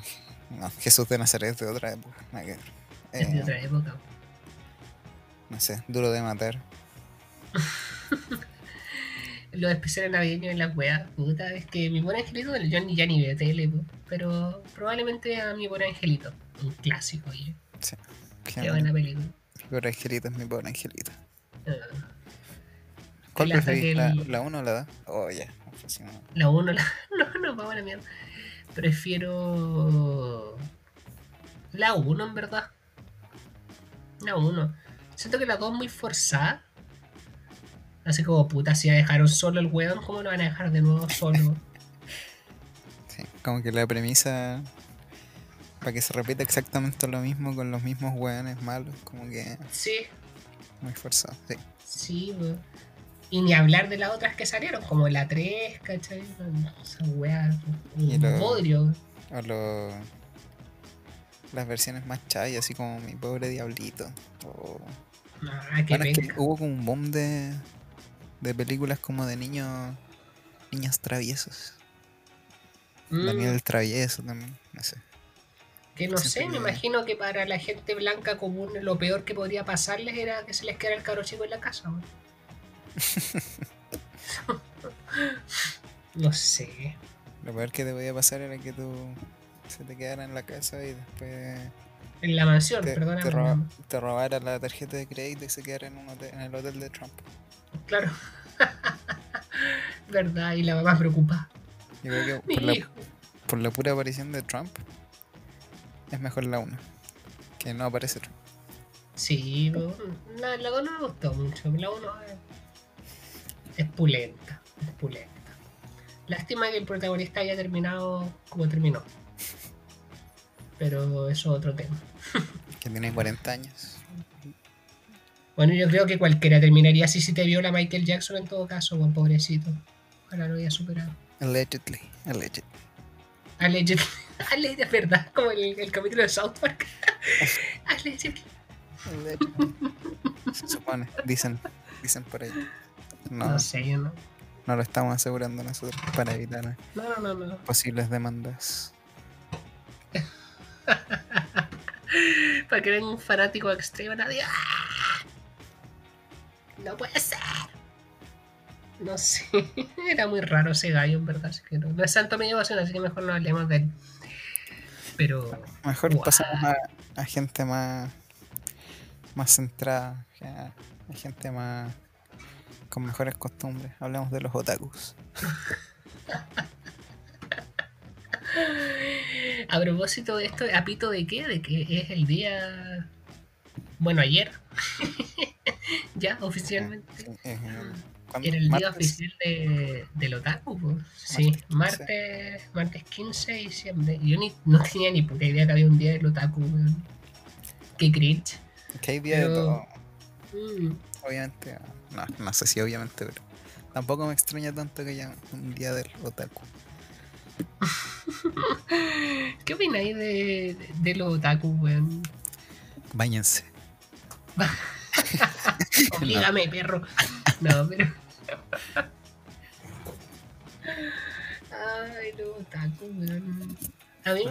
no, Jesús de Nazaret es de otra época. Es de Eh, otra época. no sé, duro de matar. Los especiales navideños en las weas, puta, es que mi buen angelito, yo ni ya ni veo tele, pero probablemente a mi buen angelito. Un clásico, oye. Sí. Qué buena película. Mi pobre angelito es mi pobre angelito. Ah, ¿Cuál preferís? que ¿La, el- la 1 o la 2? Oh, ya. próximo. La 1, la... no, no, vamos a la mierda. Prefiero la 1 en verdad. La 1. Siento que la 2 es muy forzada. Así como puta, si ya dejaron solo el weón, ¿cómo lo van a dejar de nuevo solo? Sí, como que la premisa. Para que se repita exactamente lo mismo con los mismos weones malos. Como que Sí, muy forzado. Sí. sí, weón. Y ni hablar de las otras que salieron, como la 3, ¿cachai? Esa weá, Y un bodrio. O lo- las versiones más chay, así como mi pobre diablito. O Ah, qué Bueno, es que hubo como un boom de, de películas como de niños niños traviesos. Mm. Daniel el Travieso también, no sé. Que no sé, me imagino que para la gente blanca común lo peor que podría pasarles era que se les quedara el cabro chico en la casa. no sé. Lo peor que te podía pasar era que tú se te quedara en la casa y después En la mansión, te, perdóname. te, roba- mamá. te robara la tarjeta de crédito y se quedara en, un hotel- en el hotel de Trump. Claro. Verdad, y la mamá preocupada. Yo creo que la, por la pura aparición de Trump es mejor la 1. Que no aparece Trump. Sí, no, la, la dos no me gustó mucho. La uno es, es pulenta. Es pulenta. Lástima que el protagonista haya terminado como terminó. Pero eso es otro tema. Que tiene 40 años. Bueno, yo creo que cualquiera terminaría así si te viola Michael Jackson en todo caso, buen pobrecito. Ojalá lo haya superado. Allegedly. Alleged. Allegedly. Allegedly, es verdad, como el, el capítulo de South Park. Allegedly. Allegedly. Se supone. Dicen. Dicen por ahí. No, No sé, yo no. no lo estamos asegurando nosotros para evitar No, no, no, no. posibles demandas. Para que venga un fanático extremo, nadie. ¡Ah! No puede ser. No sé. Era muy raro ese gallo, en verdad. Así que no, no es santo mi devoción, así que mejor no hablemos de él. Pero. Mejor pasamos a, a gente más. más centrada. A, a gente más. con mejores costumbres. Hablamos de los otakus. A propósito de esto, ¿apito de qué? De que es el día. Bueno, ayer. ya, oficialmente. Sí, es Era el día oficial de, del otaku, po. sí, Martes martes, martes 15 de diciembre. Yo ni, no tenía ni puta idea que había un día del otaku, weón. Qué cringe. Que hay día de todo. Mm, Obviamente. No, no sé si obviamente, pero. Tampoco me extraña tanto que haya un día del otaku. ¿Qué opináis de, de, de los otaku, weón? Báñense. Oblígame, perro. No, pero. Los otaku, weón. A mí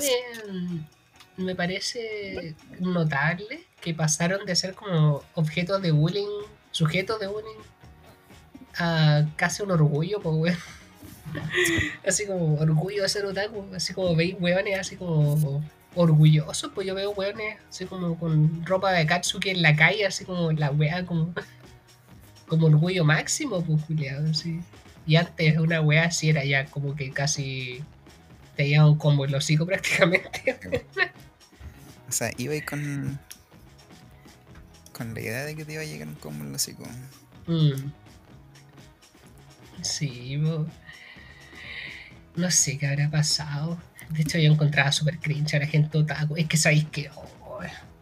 me, me parece notable que pasaron de ser como objetos de bullying, sujetos de bullying, a casi un orgullo, pues, weón. Así como orgullo de ser otaku, así como veis weones así como orgullosos, pues yo veo weones así como con ropa de Katsuki en la calle, así como la wea como, como orgullo máximo, pues culiado, así. Y antes una wea así era ya como que casi te lleva un combo los hocico prácticamente. O sea, iba ahí con. con la idea de que te iba a llegar un combo el hocico. Mm. Sí, bo. no sé qué habrá pasado. De hecho, yo encontraba súper cringe a la gente otaku. Es que sabéis que. oh,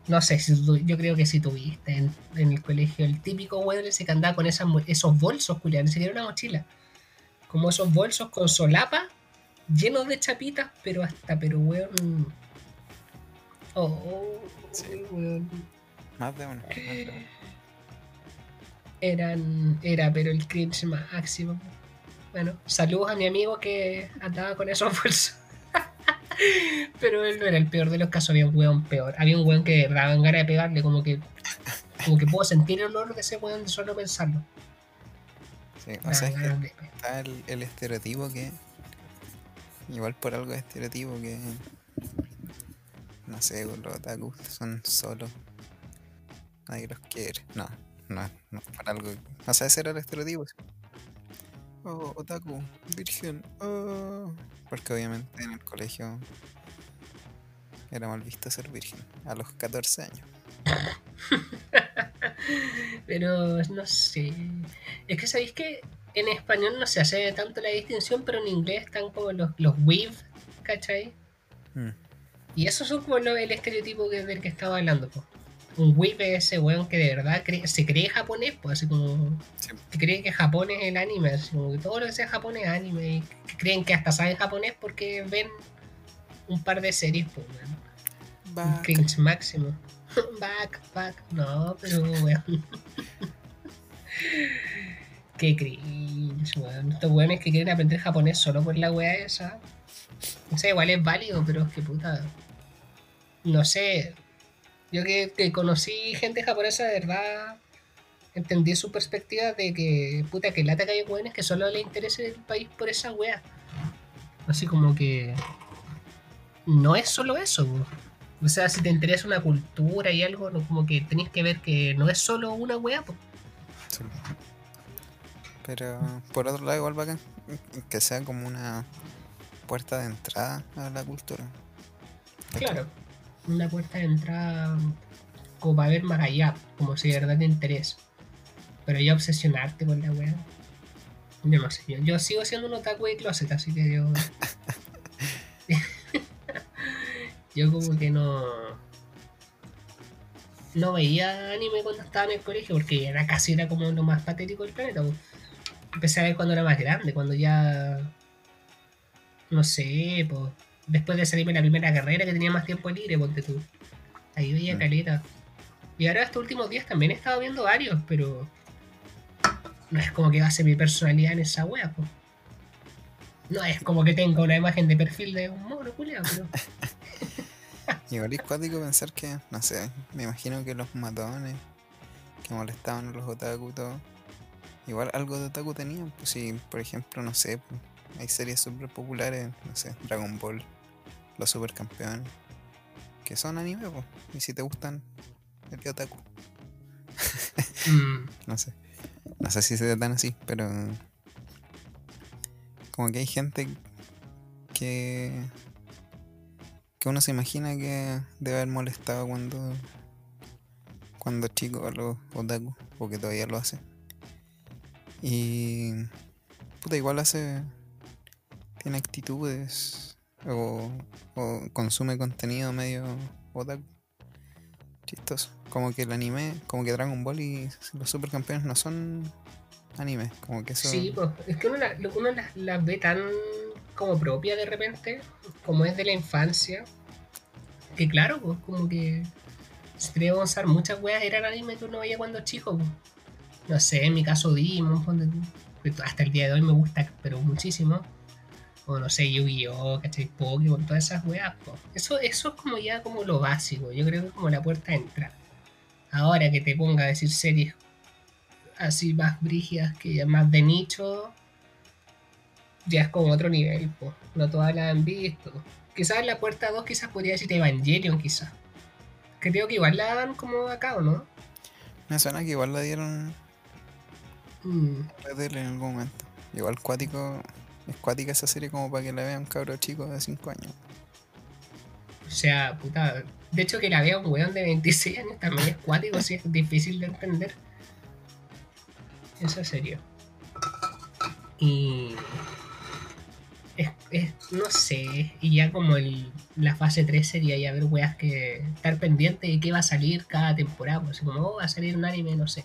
no sé, si tú- yo creo que si tuviste en, en el colegio el típico weón ese que andaba con esas, esos bolsos, Julián, ni siquiera una mochila. Como esos bolsos con solapa, llenos de chapitas, pero hasta, pero weón. Oh, Sí. weón. Más de uno. más de uno. eran era pero el cringe máximo bueno saludos a mi amigo que andaba con esos bolsos pero él no era el peor de los casos había un weón peor había un weón que daban ganas de pegarle como que como que puedo sentir el olor de ese weón de solo pensarlo Sí, o Daban sea, es que de pe- está el, el estereotipo que. Igual por algo es estereotipo que. No sé, los otakus son solos. Nadie los quiere. No, no, no, por algo. O sea, ese era el estereotipo. Oh, otaku, virgen. Oh. Porque obviamente en el colegio era mal visto ser virgen a los 14 años. pero no sé es que sabéis que en español no se hace tanto la distinción pero en inglés están como los los weave ¿cachai? Mm, Y esos son como lo- el estereotipo que, del que estaba hablando, po. Un whip es ese weón que de verdad cree- se cree japonés, pues así como sí, que cree que Japón es el anime, así como que todo lo que sea Japón es anime, y que creen que hasta saben japonés porque ven un par de series, pues, weón. Cringe máximo. back, back, no, pero weón. Qué cringe, weón. Estos weones que quieren aprender japonés solo por la wea esa. O sea, igual es válido, pero es que puta. No sé. Yo que, que conocí gente japonesa de verdad. Entendí su perspectiva de que, puta, que lata que hay weones que solo le interese el país por esa wea. Así como que. No es solo eso, po. O sea, si te interesa una cultura y algo, no, como que tenés que ver que no es solo una wea, po. Sí. Pero por otro lado, igual bacán que sea como una puerta de entrada a la cultura. Claro, una puerta de entrada como para ver más allá, como si de verdad te interesa. Pero ya obsesionarte con la wea. Yo no sé, yo, yo sigo siendo un otaku de closet, así que yo. yo como que no. No veía anime cuando estaba en el colegio, porque era casi era como lo más patético del planeta. pues. Empecé a ver cuando era más grande, cuando ya. No sé, pues. Después de salirme la primera carrera que tenía más tiempo libre, ponte tú. Ahí veía Mm. caleta. Y ahora estos últimos días también he estado viendo varios, pero. No es como que base mi personalidad en esa wea, pues. No es como que tenga una imagen de perfil de un mono, culiao, pero. Igual es cuático pensar que, no sé, me imagino que los matones que molestaban a los otaku y todo, igual algo de otaku tenían. Pues si, por ejemplo, no sé, hay series súper populares, no sé, Dragon Ball, los supercampeones, que son anime, pues, y si te gustan, el de otaku. Mm, No sé. No sé si se tan así, pero. Como que hay gente que. Que uno se imagina que debe haber molestado cuando. cuando chico a los otaku, o que todavía lo hace. Y. puta, igual hace. tiene actitudes. o. consume contenido medio otaku. Chistoso. Como que el anime, como que Dragon Ball y los supercampeones no son anime. Como que eso. Sí, pues, es que uno, la- uno las ve tan como propia de repente, como es de la infancia, que claro, pues como que se te a usar muchas weas eran anime que uno veía cuando chico, pues. No sé, en mi caso Demon, hasta el día de hoy me gusta, pero muchísimo. O no sé, Yu-Gi-Oh, ¿cachai? Pokémon, todas esas weas. Eso, eso es como ya como lo básico, yo creo que es como la puerta de entrada. Ahora que te ponga a decir series así más brígidas, que ya más de nicho, ya es como otro nivel, pues. No todas las han visto. Quizás en la puerta 2 quizás podría decir Evangelion, quizás. Creo que igual la dan como acá, ¿o no? Me suena que igual la dieron Mm, en la algún momento. Igual cuático, es cuática esa serie como para que la vean cabros chicos de 5 años. o sea, puta. De hecho, que la vea un weón de 26 años también es cuático, sí, es difícil de entender. Eso es serio. Y. No sé, y ya como la fase 3 sería ya ver weas que estar pendiente de qué va a salir cada temporada, pues, como oh, va a salir un anime, no sé,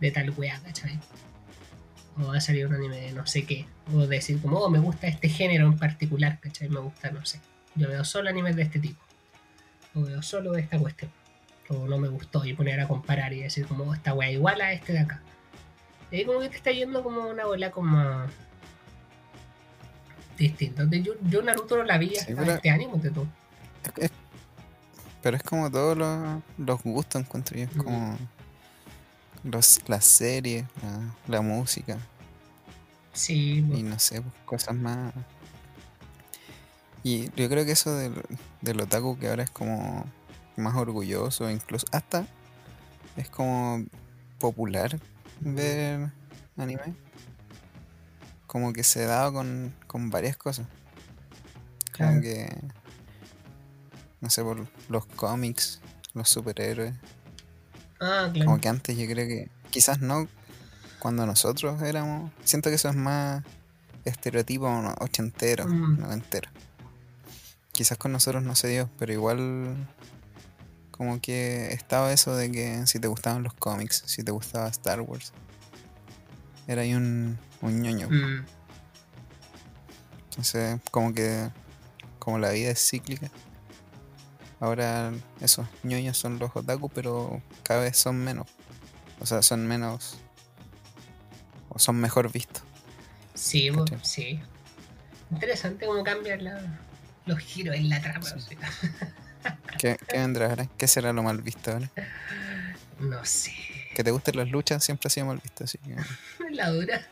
de tal wea, ¿cachai? O va a salir un anime de no sé qué, o decir como, oh, me gusta este género en particular, ¿cachai? Me gusta, no sé, yo veo solo animes de este tipo, o veo solo esta cuestión, o no me gustó, y poner a comparar y decir como, oh, esta wea igual a este de acá. Y como que te está yendo como una bola como distinto. De- Yo, yo Naruto no la vi hasta pero- este año, tú. Es- es- pero es como todos los, los gustos, encuentro yo. Es Mm. como los, las series, la, la música Sí, y no sé, pues, cosas más. Y yo creo que eso del, del otaku que ahora es como más orgulloso, incluso hasta es como popular ver anime. Como que se da con, con varias cosas. Como Claro. que. No sé, por los cómics, los superhéroes. Ah, claro. Como que antes yo creo que. Quizás no cuando nosotros éramos. Siento que eso es más estereotipo ochentero, Mm. noventero. Quizás con nosotros no se dio, pero igual. Como que estaba eso de que si te gustaban los cómics, si te gustaba Star Wars, era ahí un, un ñoño. Mm, Entonces, como que. Como la vida es cíclica. Ahora esos ñoños son los otaku, pero cada vez son menos. O sea, son menos. O son mejor vistos. sí, sí. Interesante cómo cambian la- los giros en la trama. Sí. o sea. ¿Qué, qué vendrá ahora? ¿Qué será lo mal visto ahora? No sé. Que te gusten las luchas siempre ha sido mal visto, así que. La dura.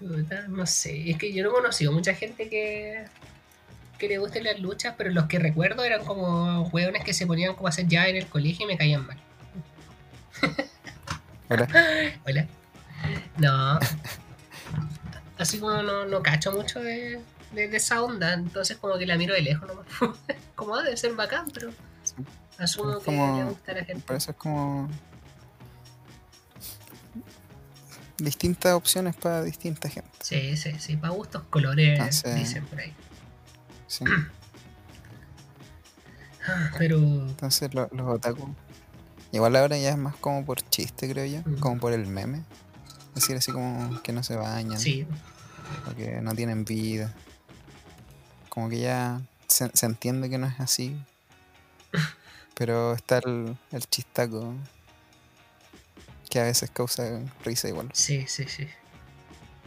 No sé, es que yo no he conocido mucha gente que, que le gusten las luchas, pero los que recuerdo eran como hueones que se ponían como a hacer ya en el colegio y me caían mal. Ahora, Hola. No. Así como no, no cacho mucho de, de- de esa onda, entonces como que la miro de lejos nomás. como "Ah, debe ser bacán, pero asumo Es que como- le gusta a la gente. es como. Distintas opciones para distinta gente. Sí, sí, sí, para gustos colores, Entonces- dicen por ahí. Sí. Ah, Pero Entonces lo- los otaku. Igual ahora ya es más como por chiste, creo yo. Como por el meme. Es decir, así como que no se bañan. sí, O que no tienen vida. Como que ya se, se entiende que no es así. Pero está el, el chistaco. Que a veces causa risa igual. sí, sí, sí.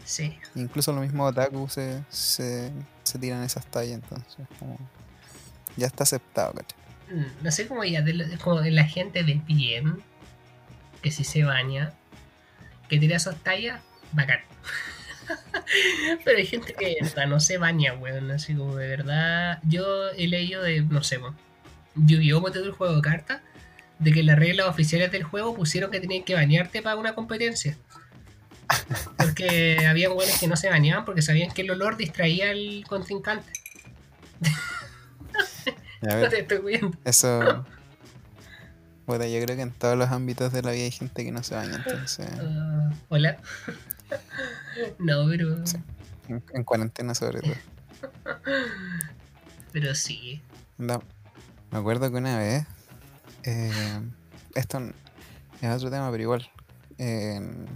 Sí, Incluso los mismos otaku se, se, se tiran esas tallas, entonces como ya está aceptado, ¿cachai? Mm, no sé cómo ya, de, como de la gente de bien, que si se baña, que tira esas tallas, bacán. Pero hay gente que no se baña, weón, así como de verdad. Yo he leído de, no sé, weón, Yu-Gi-Oh! El juego de cartas, de que las reglas oficiales del juego pusieron que tenías que bañarte para una competencia. Porque había weones que no se bañaban porque sabían que el olor distraía al contrincante. No te estoy eso. Bueno, yo creo que en todos los ámbitos de la vida hay gente que no se baña, entonces. Ah, Hola. no, pero. Sí. En, en cuarentena sobre todo. Pero sí. Anda, me acuerdo que una vez. Eh, esto es otro tema, pero igual. en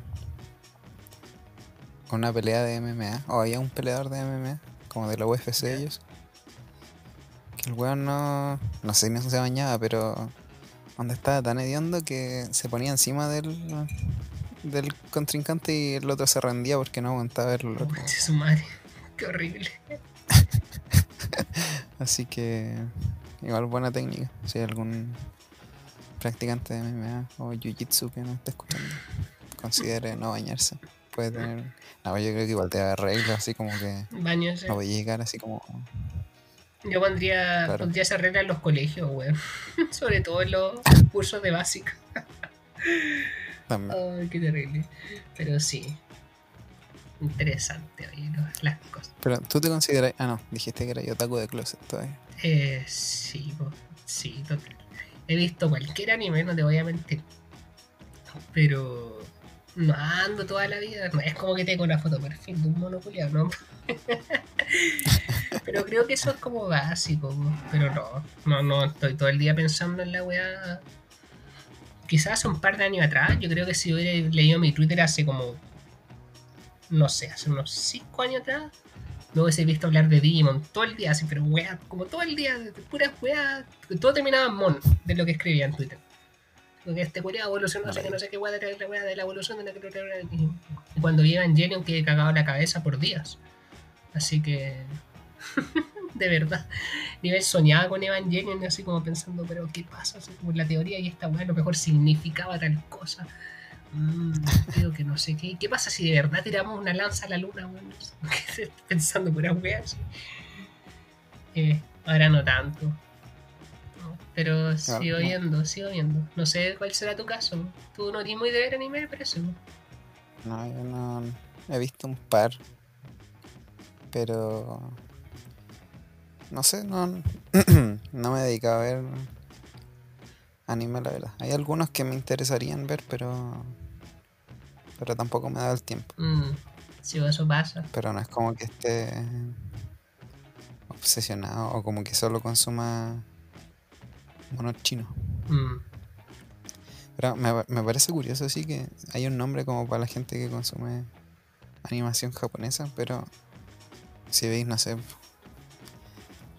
una pelea de MMA, o había un peleador de MMA, como de la UFC ellos. Que el weón no. No sé si no se bañaba, pero. Donde estaba tan hediondo que se ponía encima del. del contrincante y el otro se rendía porque no aguantaba verlo. Oh, su madre. Qué horrible. Así que igual buena técnica. Si hay algún practicante de MMA o Jiu-Jitsu que no esté escuchando considere no bañarse. Puede tener. No, yo creo que igual te da reglas así como que. Baños. No voy a llegar así como. Yo pondría, Claro. pondría esa regla en los colegios, weón. Sobre todo en los cursos de básica. También. Ay, qué terrible. Pero sí. Interesante, oye, ¿no? las cosas. Pero tú te consideras. Ah, no, dijiste que era otaku de closet todavía. Eh, sí, sí, total. He visto cualquier anime, no te voy a mentir. Pero no ando toda la vida. No es como que tengo la foto perfil de un mono culiao, ¿no? pero creo que eso es como básico. Pero no, no, no estoy todo el día pensando en la weá. Quizás hace un par de años atrás, yo creo que si hubiera leído mi Twitter hace como. No sé, hace unos 5 años atrás, me hubiese visto hablar de Digimon todo el día, así, pero weá, como todo el día, de puras weá, todo terminaba en mon de lo que escribía en Twitter. Porque este culiado evolucionó, no sé no sé qué weá de la weá de la evolución de la que Y cuando vi Evangelion quedé cagado la cabeza por días. Así que. de verdad. Nivel soñaba con Evangelion, así como pensando, pero ¿qué pasa? Así como la teoría y esta weá a lo mejor significaba tal cosa. Mm, creo que no sé qué. ¿Qué pasa si de verdad tiramos una lanza a la luna? weón? No sé, Pensando puras weas. Eh, ahora no tanto. No, Pero sigo no. viendo, sigo viendo. No sé cuál será tu caso. Tú no eres muy de ver anime, me parece. ¿no? No, yo no. He visto un par. Pero. No sé, no. no me he dedicado a ver anime, la verdad. Hay algunos que me interesarían ver, pero. Pero tampoco me da el tiempo. Mm, sí, eso pasa. Pero no es como que esté obsesionado o como que solo consuma monos chinos. Mm, Pero me, me parece curioso, sí, que hay un nombre como para la gente que consume animación japonesa, pero si veis, no sé,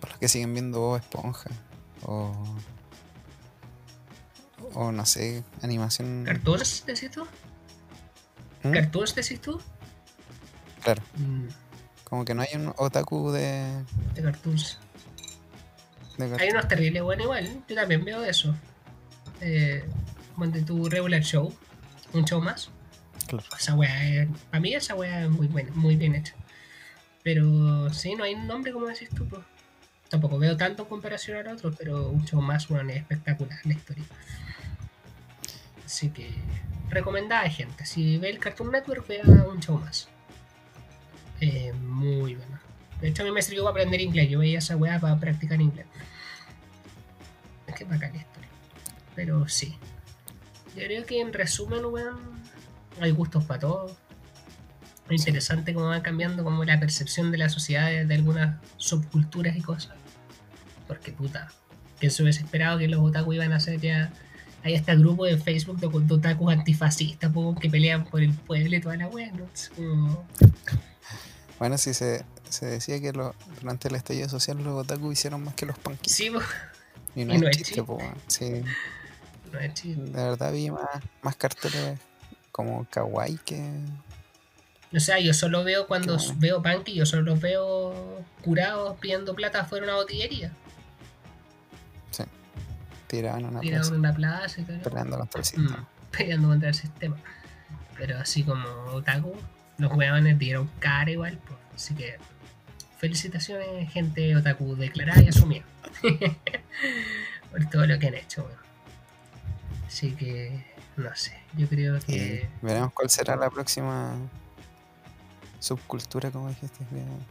por los que siguen viendo Bob Esponja o, o no sé, animación. ¿Cartoons decís tú? ¿Mm? ¿Cartoons decís tú? Claro, Mm, como que no hay un otaku de. de cartoons. de Hay unos terribles, bueno, igual. Yo también veo eso. Eh, como de tu regular show, un show más. Claro. Esa es- para mí esa weá es muy buena, muy bien hecha. Pero sí, no hay un nombre como decís tú. pues. Tampoco veo tanto en comparación al otro, pero un show más, bueno, es espectacular la historia. Así que recomendada gente. Si ve el Cartoon Network, vea un show más. Eh, muy bueno. De hecho, a mí me sirvió para aprender inglés. Yo veía esa weá para practicar inglés. Es que bacán historia. Pero sí. Yo creo que en resumen, weón, hay gustos para todos. Es interesante cómo va cambiando como la percepción de la sociedad de, de algunas subculturas y cosas. Porque puta, que se hubiese esperado que los otaku iban a ser ya. Hay este grupo de Facebook de, de otakus antifascistas po, que pelean por el pueblo y toda la wea, ¿no? Como- Bueno, sí, se, se decía que lo- durante el estallido social los otaku hicieron más que los punkies. Sí, po, y no y es no es chiste, chiste. po. Sí. no es chido. De verdad vi más, más carteles como kawaii que. O sea, yo solo veo cuando bueno. veo punk y yo solo los veo curados pidiendo plata fuera de una botillería. Sí. Tiraban una plaza en una plaza y todo. peleando contra el Mm, sistema. peleando contra el sistema. Pero así como otaku, los huevones dieron cara igual. pues. Así que felicitaciones, gente otaku declarada y asumida. Por todo lo que han hecho, weón. Así que, no sé, yo creo Y que... veremos cuál será la próxima subcultura, como dijiste.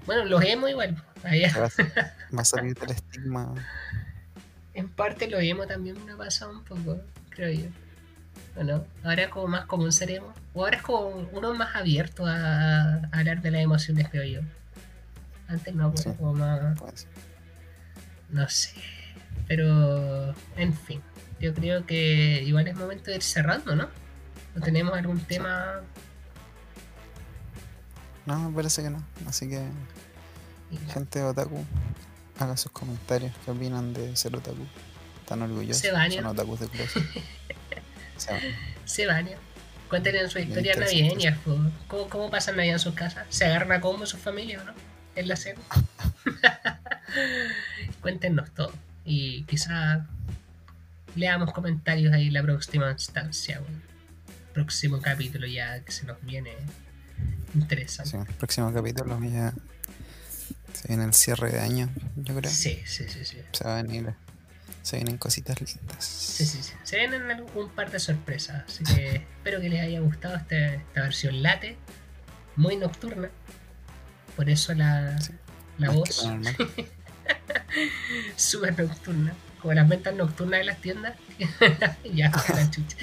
Bueno, los emo igual. Ahí, va a salir del estigma. En parte lo emo también me ha pasado un poco, creo yo. ¿O no? Ahora es como más común ser emo. O ahora es como uno más abierto a, a hablar de las emociones, creo yo. Antes no, pues, Sí. como más... Pues, No sé. Pero, en fin. Yo creo que igual es momento de ir cerrando, ¿no? ¿O tenemos algún tema? no, me parece que no. Así que, gente otaku, haga sus comentarios. ¿Qué opinan de ser otaku? ¿Están orgullosos? Se bañan. Son otakus de closet. Se bañan. Se bañan. Cuéntenos su historia navideña. po. ¿Cómo, ¿Cómo pasan Navidad en sus casas? ¿Se agarran a combo sus familias o no? En la cena. Cuéntenos todo. Y quizá leamos comentarios ahí en la próxima instancia, weón. Próximo capítulo ya que se nos viene interesante. Sí, el próximo capítulo ya se viene el cierre de año, yo creo. Sí, sí, sí, sí. Se va a venir. Se vienen cositas lindas. Sí, sí, sí. Se vienen un par de sorpresas. Así que espero que les haya gustado este- esta versión late, muy nocturna. Por eso la, Sí. la voz súper nocturna. Como las ventas nocturnas de las tiendas. ya, la chucha.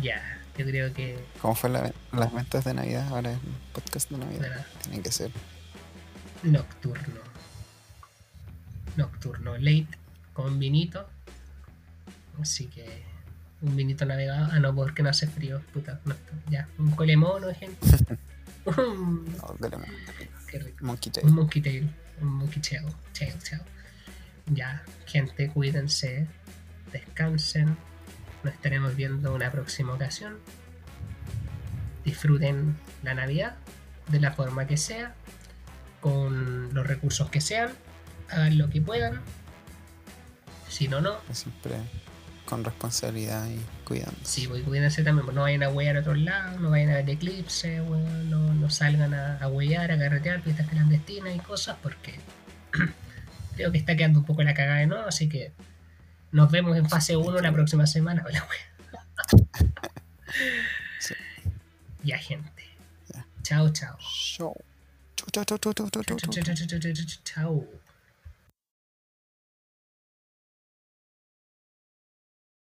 Ya, yo creo que. ¿Cómo fue la, las ventas de Navidad? Ahora el podcast de Navidad. bueno, Tiene que ser. Nocturno. Nocturno. Late con vinito. Así que. Un vinito navegado. Ah, no, porque no hace frío. Puta, no, ya. Un colemono, gente. Un- No, Qué rico. Monkey Un Tail. monkey tail. Un monkey tail. Tail, tail. Ya, gente, cuídense. Descansen. Nos estaremos viendo una próxima ocasión. Disfruten la Navidad de la forma que sea. Con los recursos que sean. Hagan lo que puedan. Si no, no. Siempre con responsabilidad y cuidándose. Sí, pues cuídense también, pues no vayan a huear a otros lados, no vayan a ver eclipse, weón, no, no salgan a, a huear, a carretear pistas clandestinas y cosas, porque creo que está quedando un poco la cagada de nuevo, así que nos vemos en fase 1 la próxima semana. Hola. Sí. Ya, gente. Chao, chao. Show. Chau, chau, chau, chau, chau, chau, Chao, chau,